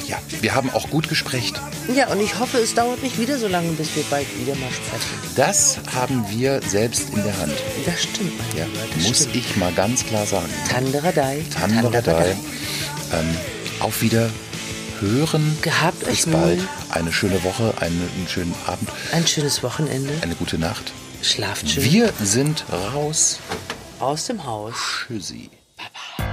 Speaker 2: ja, wir haben auch gut gesprochen.
Speaker 3: Ja, und ich hoffe, es dauert nicht wieder so lange, bis wir bald wieder mal sprechen.
Speaker 2: Das haben wir selbst in der Hand.
Speaker 3: Das stimmt, mein
Speaker 2: Ja.
Speaker 3: Das
Speaker 2: muss
Speaker 3: stimmt.
Speaker 2: ich mal ganz klar sagen.
Speaker 3: Tanderadei.
Speaker 2: Tanderadei. Ähm, auf wieder hören.
Speaker 3: Gehabt euch
Speaker 2: Bis bald.
Speaker 3: wohl.
Speaker 2: Eine schöne Woche, einen, einen schönen Abend,
Speaker 3: Ein schönes Wochenende.
Speaker 2: eine gute Nacht.
Speaker 3: Schlaft schön.
Speaker 2: Wir sind raus.
Speaker 3: Aus dem Haus.
Speaker 2: Tschüssi. Baba.